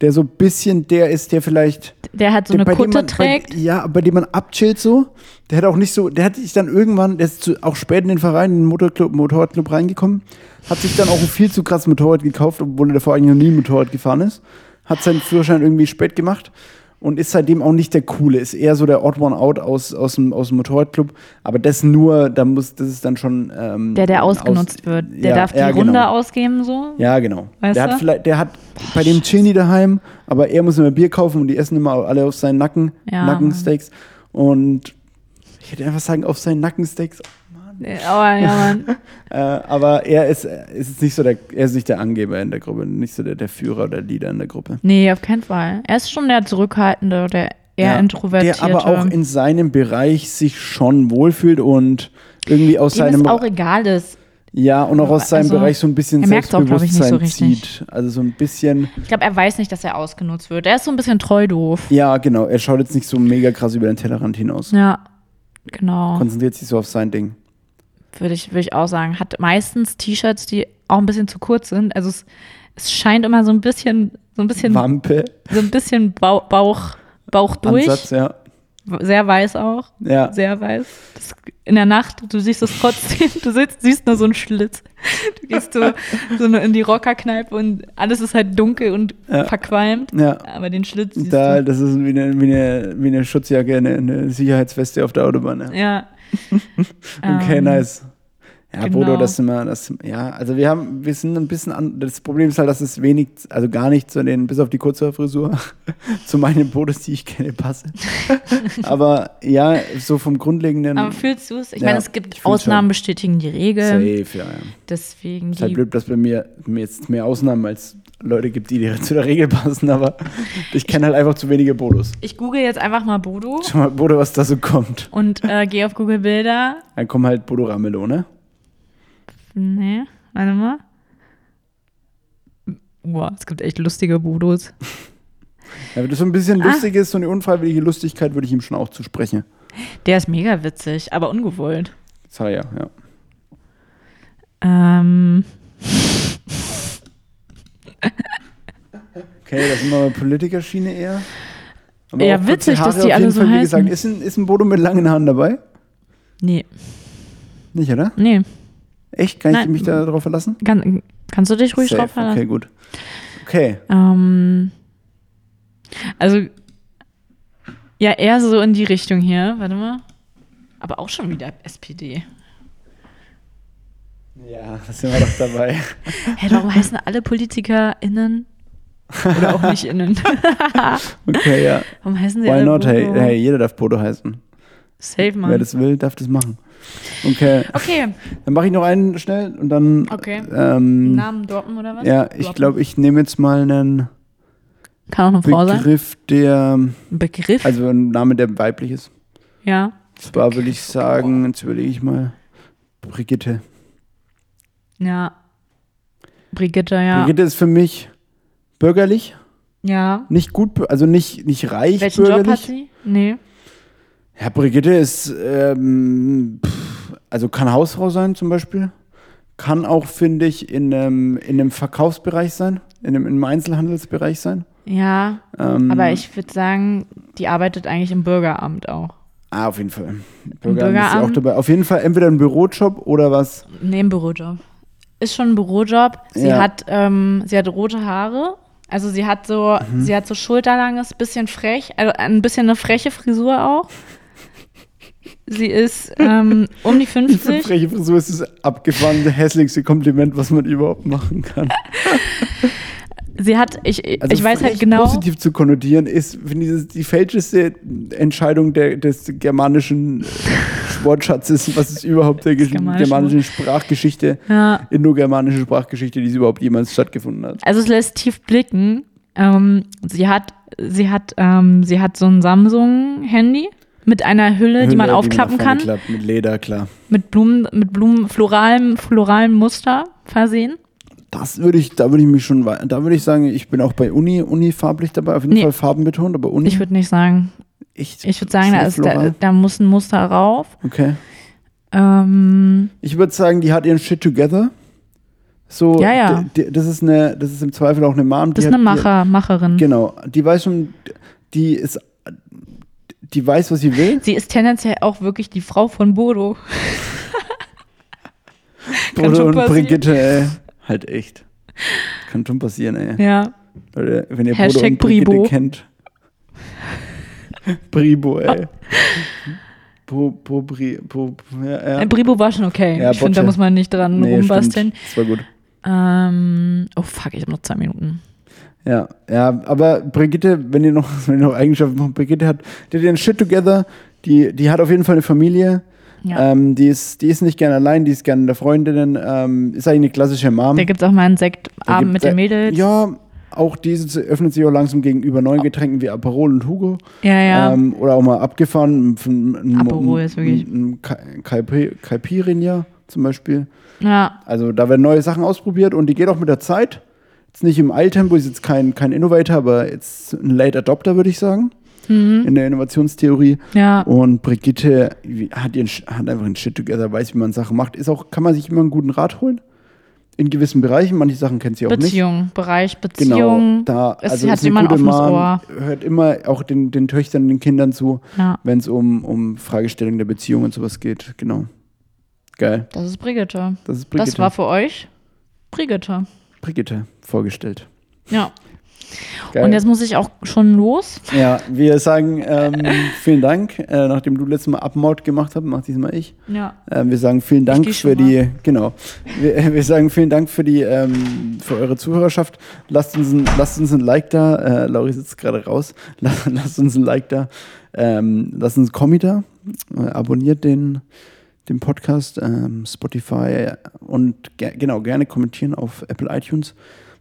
Der so ein bisschen der ist, der vielleicht. Der hat so der, eine Kutte man, trägt. Bei, ja, bei dem man abchillt so. Der hat auch nicht so, der hat sich dann irgendwann, der ist zu, auch spät in den Verein, in den Motorclub, Motorradclub reingekommen, hat sich dann auch ein viel zu krasses Motorrad gekauft, obwohl er davor eigentlich noch nie Motorrad gefahren ist. Hat seinen Führerschein irgendwie spät gemacht und ist seitdem auch nicht der Coole. Ist eher so der Odd One Out aus, aus, dem, aus dem Motorradclub. Aber das nur, da muss, das ist dann schon. Ähm, Der, der aus- ausgenutzt wird. Der ja, darf die ja, Runde genau. ausgeben, so. Ja, genau. Weißt der du? hat vielleicht, der hat bei dem Chili daheim, aber er muss immer Bier kaufen und die essen immer alle auf seinen Nacken, Ja, Nackensteaks. Und ich hätte einfach sagen, auf seinen Nackensteaks. Aber ja, Mann. Äh, aber er ist, ist nicht so der, er ist nicht der Angeber in der Gruppe, nicht so der, der Führer oder Leader in der Gruppe. Nee, auf keinen Fall. Er ist schon der Zurückhaltende, der eher Ja, introvertierte. Der aber auch in seinem Bereich sich schon wohlfühlt und irgendwie aus dem seinem es auch egal ist. ja und auch aus seinem Also, Bereich so ein bisschen er merkt's auch, ich, nicht so Selbstbewusstsein zieht. Also so ein bisschen, Ich glaube, er weiß nicht, dass er ausgenutzt wird. Er ist so ein bisschen treu doof. ja genau, er schaut jetzt nicht so mega krass über den Tellerrand hinaus. Ja, genau. Konzentriert sich so auf sein Ding. Würde ich, würde ich auch sagen. Hat meistens T-Shirts, die auch ein bisschen zu kurz sind. Also es, es scheint immer so ein bisschen, so ein bisschen, Wampe, so ein bisschen Bauch, Bauch, durch. Ansatz, ja. Sehr weiß auch. Ja, Sehr weiß. Das, in der Nacht, du siehst es trotzdem, du siehst, siehst nur so einen Schlitz. Du gehst so, so in die Rockerkneipe und alles ist halt dunkel und Ja. verqualmt. ja. Aber den Schlitz siehst Da, du. das ist wie eine, wie eine, wie eine Schutzjacke, eine, eine Sicherheitsweste auf der Autobahn. Ja. Ja. Okay, Ähm, nice. Ja, genau. Bodo, das sind wir, das, ja, also wir haben, wir sind ein bisschen an, das Problem ist halt, dass es wenig, also gar nicht zu den, bis auf die kurze Frisur, zu meinen Bodos, die ich kenne, passe. Aber ja, so vom Grundlegenden, Aber fühlst du es? Ich Ja, meine, es gibt Ausnahmen schon. bestätigen die Regel. safe, ja, ja. Deswegen Ist halt blöd, dass bei mir, mir jetzt mehr Ausnahmen als Leute gibt, die zu der Regel passen, aber ich kenne halt einfach zu wenige Bodos. Ich google jetzt einfach mal Bodo Schau mal, Bodo, was da so kommt. und äh, gehe auf Google Bilder. Dann kommen halt Bodo Ramelow, ne? Nee, warte mal. Boah, es gibt echt lustige Bodos. Ja, wenn das so ein bisschen Ah. lustig ist, so eine unfreiwillige Lustigkeit, würde ich ihm schon auch zusprechen. Der ist mega witzig, aber ungewollt. Sorry, ja, ja. Ähm, Okay, das wir bei Politikerschiene eher. Aber Ja, witzig, dass die alle so Fall, Wie heißen. gesagt, ist ein, ist ein Bodo mit langen Haaren dabei? nee, Nicht, oder? nee. Echt? Kann ich Nein. mich da drauf verlassen? Kann, kannst du dich ruhig Safe. drauf verlassen? Okay, gut. Okay. Ähm, also, ja, eher so in die Richtung hier. Warte mal. Aber auch schon wieder SPD. Ja, da sind wir doch dabei. Hä, warum heißen alle PolitikerInnen oder auch nicht innen? Okay, ja. warum heißen sie Why alle not? Hey, Bodo? hey, jeder darf Bodo heißen. Safe, Wer Mann. das will, darf das machen. Okay, Okay, dann mache ich noch einen schnell und dann. Okay. Ähm, Namen droppen oder was? ja, ich glaube, ich nehme jetzt mal einen Kann auch eine Frau sein. Begriff, der. Ein Begriff? Also ein Name, der weiblich ist. ja. Zwar würde ich sagen, jetzt überlege ich mal, Brigitte. Ja. Brigitte, ja. Brigitte ist für mich bürgerlich, Ja. nicht gut, also nicht, nicht reich Welchen Job bürgerlich. hat sie? Nee. Ja, Brigitte ist, ähm, also kann Hausfrau sein zum Beispiel. Kann auch, finde ich, in einem, in einem Verkaufsbereich sein, in einem, in einem Einzelhandelsbereich sein. Ja, Ähm, aber ich würde sagen, die arbeitet eigentlich im Bürgeramt auch. Ah, auf jeden Fall. Bürgeramt ist sie auch Bürgeramt. dabei. Auf jeden Fall entweder ein Bürojob oder was. Nee, ein Bürojob. Ist schon ein Bürojob. Sie Ja. hat, ähm, sie hat rote Haare. Also sie hat so, Mhm. sie hat so schulterlanges, bisschen frech, also ein bisschen eine freche Frisur auch. Sie ist ähm, um die Ich finde, 50. freche Frisur ist das abgefahrene, hässlichste Kompliment, was man überhaupt machen kann. Sie hat, ich, Also ich weiß halt genau. positiv zu konnotieren ist, finde ich, die fälscheste Entscheidung der, des germanischen äh, Wortschatzes, was es überhaupt der Gesch- germanische germanischen Sprachgeschichte, Ja. indogermanische Sprachgeschichte, die es überhaupt jemals stattgefunden hat. Also es lässt tief blicken. Ähm, sie hat, sie hat, ähm, sie hat so ein Samsung-Handy mit einer Hülle, die man Hülle, aufklappen nach kann, vorne Klappt, mit Leder, klar. mit Blumen, mit Blumen, floralem, floralem Muster versehen. Das würde ich, da würde ich mich schon, da würde ich sagen, ich bin auch bei Uni, Uni farblich dabei, auf jeden Nee. Fall Farben betont, aber Uni. Ich würde nicht sagen. echt Ich würde sagen, da, ist, da, da muss ein Muster rauf. Okay. Ähm, Ich würde sagen, die hat ihren Shit together. So, Ja, ja. das ist eine, das ist im Zweifel auch eine Mom. das die ist eine Macher, Macherin. Die, genau, die weiß schon, die ist, die weiß, was sie will. Sie ist tendenziell auch wirklich die Frau von Bodo. Schon und passieren. Brigitte, ey. Halt echt. Kann schon passieren, ey. Ja. Leute, wenn ihr Hashtag Bodo und Brigitte Bribo. kennt. Bribo, ey. Bo, Bo, Bri, Bo, ja, ja. Bribo war schon okay. Ja, ich finde, da muss man nicht dran Nee, rumbasteln. stimmt. Das war gut. Ähm, oh fuck, ich habe noch zwei Minuten. Ja, ja, aber Brigitte, wenn ihr noch, wenn ihr noch Eigenschaften von Brigitte hat, die hat ihren Shit together, die, die hat auf jeden Fall eine Familie. Ja. Ähm, die, ist, die ist nicht gerne allein, die ist gerne der Freundinnen, ähm, ist eigentlich eine klassische Mom. Da gibt es auch mal einen Sektabend mit den Mädels. Ja, auch diese öffnet sich auch langsam gegenüber neuen Getränken wie Aperol und Hugo. ja. ja. Ähm, oder auch mal abgefahren. Ein, Aperol ist wirklich- Ein, Caipirinha zum Beispiel. ja. Also da werden neue Sachen ausprobiert und die geht auch mit der Zeit. Jetzt nicht im Eiltempo, ist jetzt kein, kein Innovator, aber jetzt ein Late Adopter, würde ich sagen, Mhm. in der Innovationstheorie. Ja. Und Brigitte hat, ihren, hat einfach ein Shit together, weiß, wie man Sachen macht. Ist auch, kann man sich immer einen guten Rat holen. In gewissen Bereichen, manche Sachen kennt sie auch nicht. Beziehung, Bereich Genau, Beziehung. da Es also hat ist immer ein offenes Mom, Ohr. hört immer auch den, den Töchtern, den Kindern zu, Ja. wenn es um, um Fragestellungen der Beziehung und sowas geht. Genau. Geil. Das ist Brigitte. Das ist Brigitte. Das war für euch Brigitte. Brigitte vorgestellt. Ja. Geil. Und jetzt muss ich auch schon los. ja, wir sagen ähm, vielen Dank, äh, nachdem du letztes Mal Abmord gemacht hast, mach diesmal ich. Ja. Ähm, wir sagen vielen Dank für die, genau. Wir, wir sagen vielen Dank für die, ähm, für eure Zuhörerschaft. Lasst uns ein, lasst uns ein Like da. Äh, Lauri sitzt gerade raus. Lasst, lasst uns ein Like da. Ähm, lasst uns ein Kommi da. Äh, abonniert den, den Podcast, ähm, Spotify und ge genau gerne kommentieren auf Apple iTunes.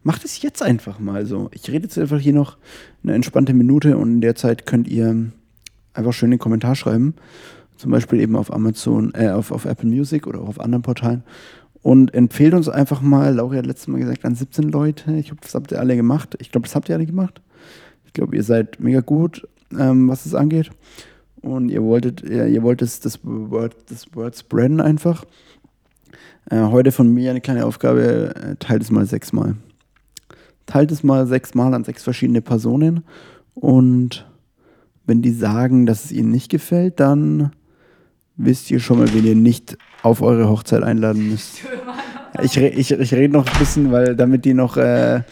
Macht es jetzt einfach mal so. Ich rede jetzt einfach hier noch eine entspannte Minute und in der Zeit könnt ihr einfach schön den Kommentar schreiben. Zum Beispiel eben auf Amazon, äh, auf, auf Apple Music oder auch auf anderen Portalen. Und empfehlt uns einfach mal, Lauri hat letztes Mal gesagt, an 17 Leute. Ich hoffe, das habt ihr alle gemacht. Ich glaube, das habt ihr alle gemacht. Ich glaube, ihr seid mega gut, ähm, was es angeht. Und ihr wolltet, ihr, ihr wollt das, das, Word, das Word spreaden einfach. Äh, heute von mir eine kleine Aufgabe, äh, teilt es mal sechsmal. Teilt es mal sechsmal an sechs verschiedene Personen. Und wenn die sagen, dass es ihnen nicht gefällt, dann wisst ihr schon mal, wen ihr nicht auf eure Hochzeit einladen müsst. Ich, ich, ich rede noch ein bisschen, weil damit die noch äh,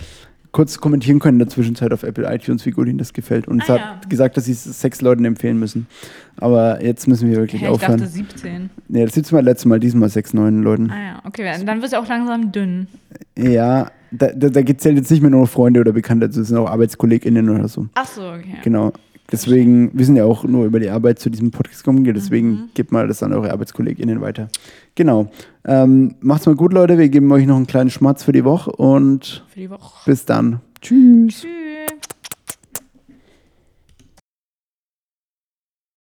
kurz kommentieren können in der Zwischenzeit auf Apple iTunes, wie gut ihnen das gefällt. Und es Ah, hat ja. gesagt, dass sie es sechs Leuten empfehlen müssen. Aber jetzt müssen wir wirklich ich aufhören. dachte 17. Nee, das letzte Mal, letztes Mal, diesmal sechs, neun Leuten. Ah ja, okay. Dann wird es auch langsam dünn. Ja, da, da, da es jetzt nicht mehr nur Freunde oder Bekannte, das sind auch ArbeitskollegInnen oder so. Ach so, okay. Genau. Deswegen, wir sind ja auch nur über die Arbeit zu diesem Podcast gekommen, deswegen Mhm. gebt mal das an eure ArbeitskollegInnen weiter. Genau. Ähm, macht's mal gut, Leute. Wir geben euch noch einen kleinen Schmatz für die Woche und Für die Woche. bis dann. Tschüss. Tschüss.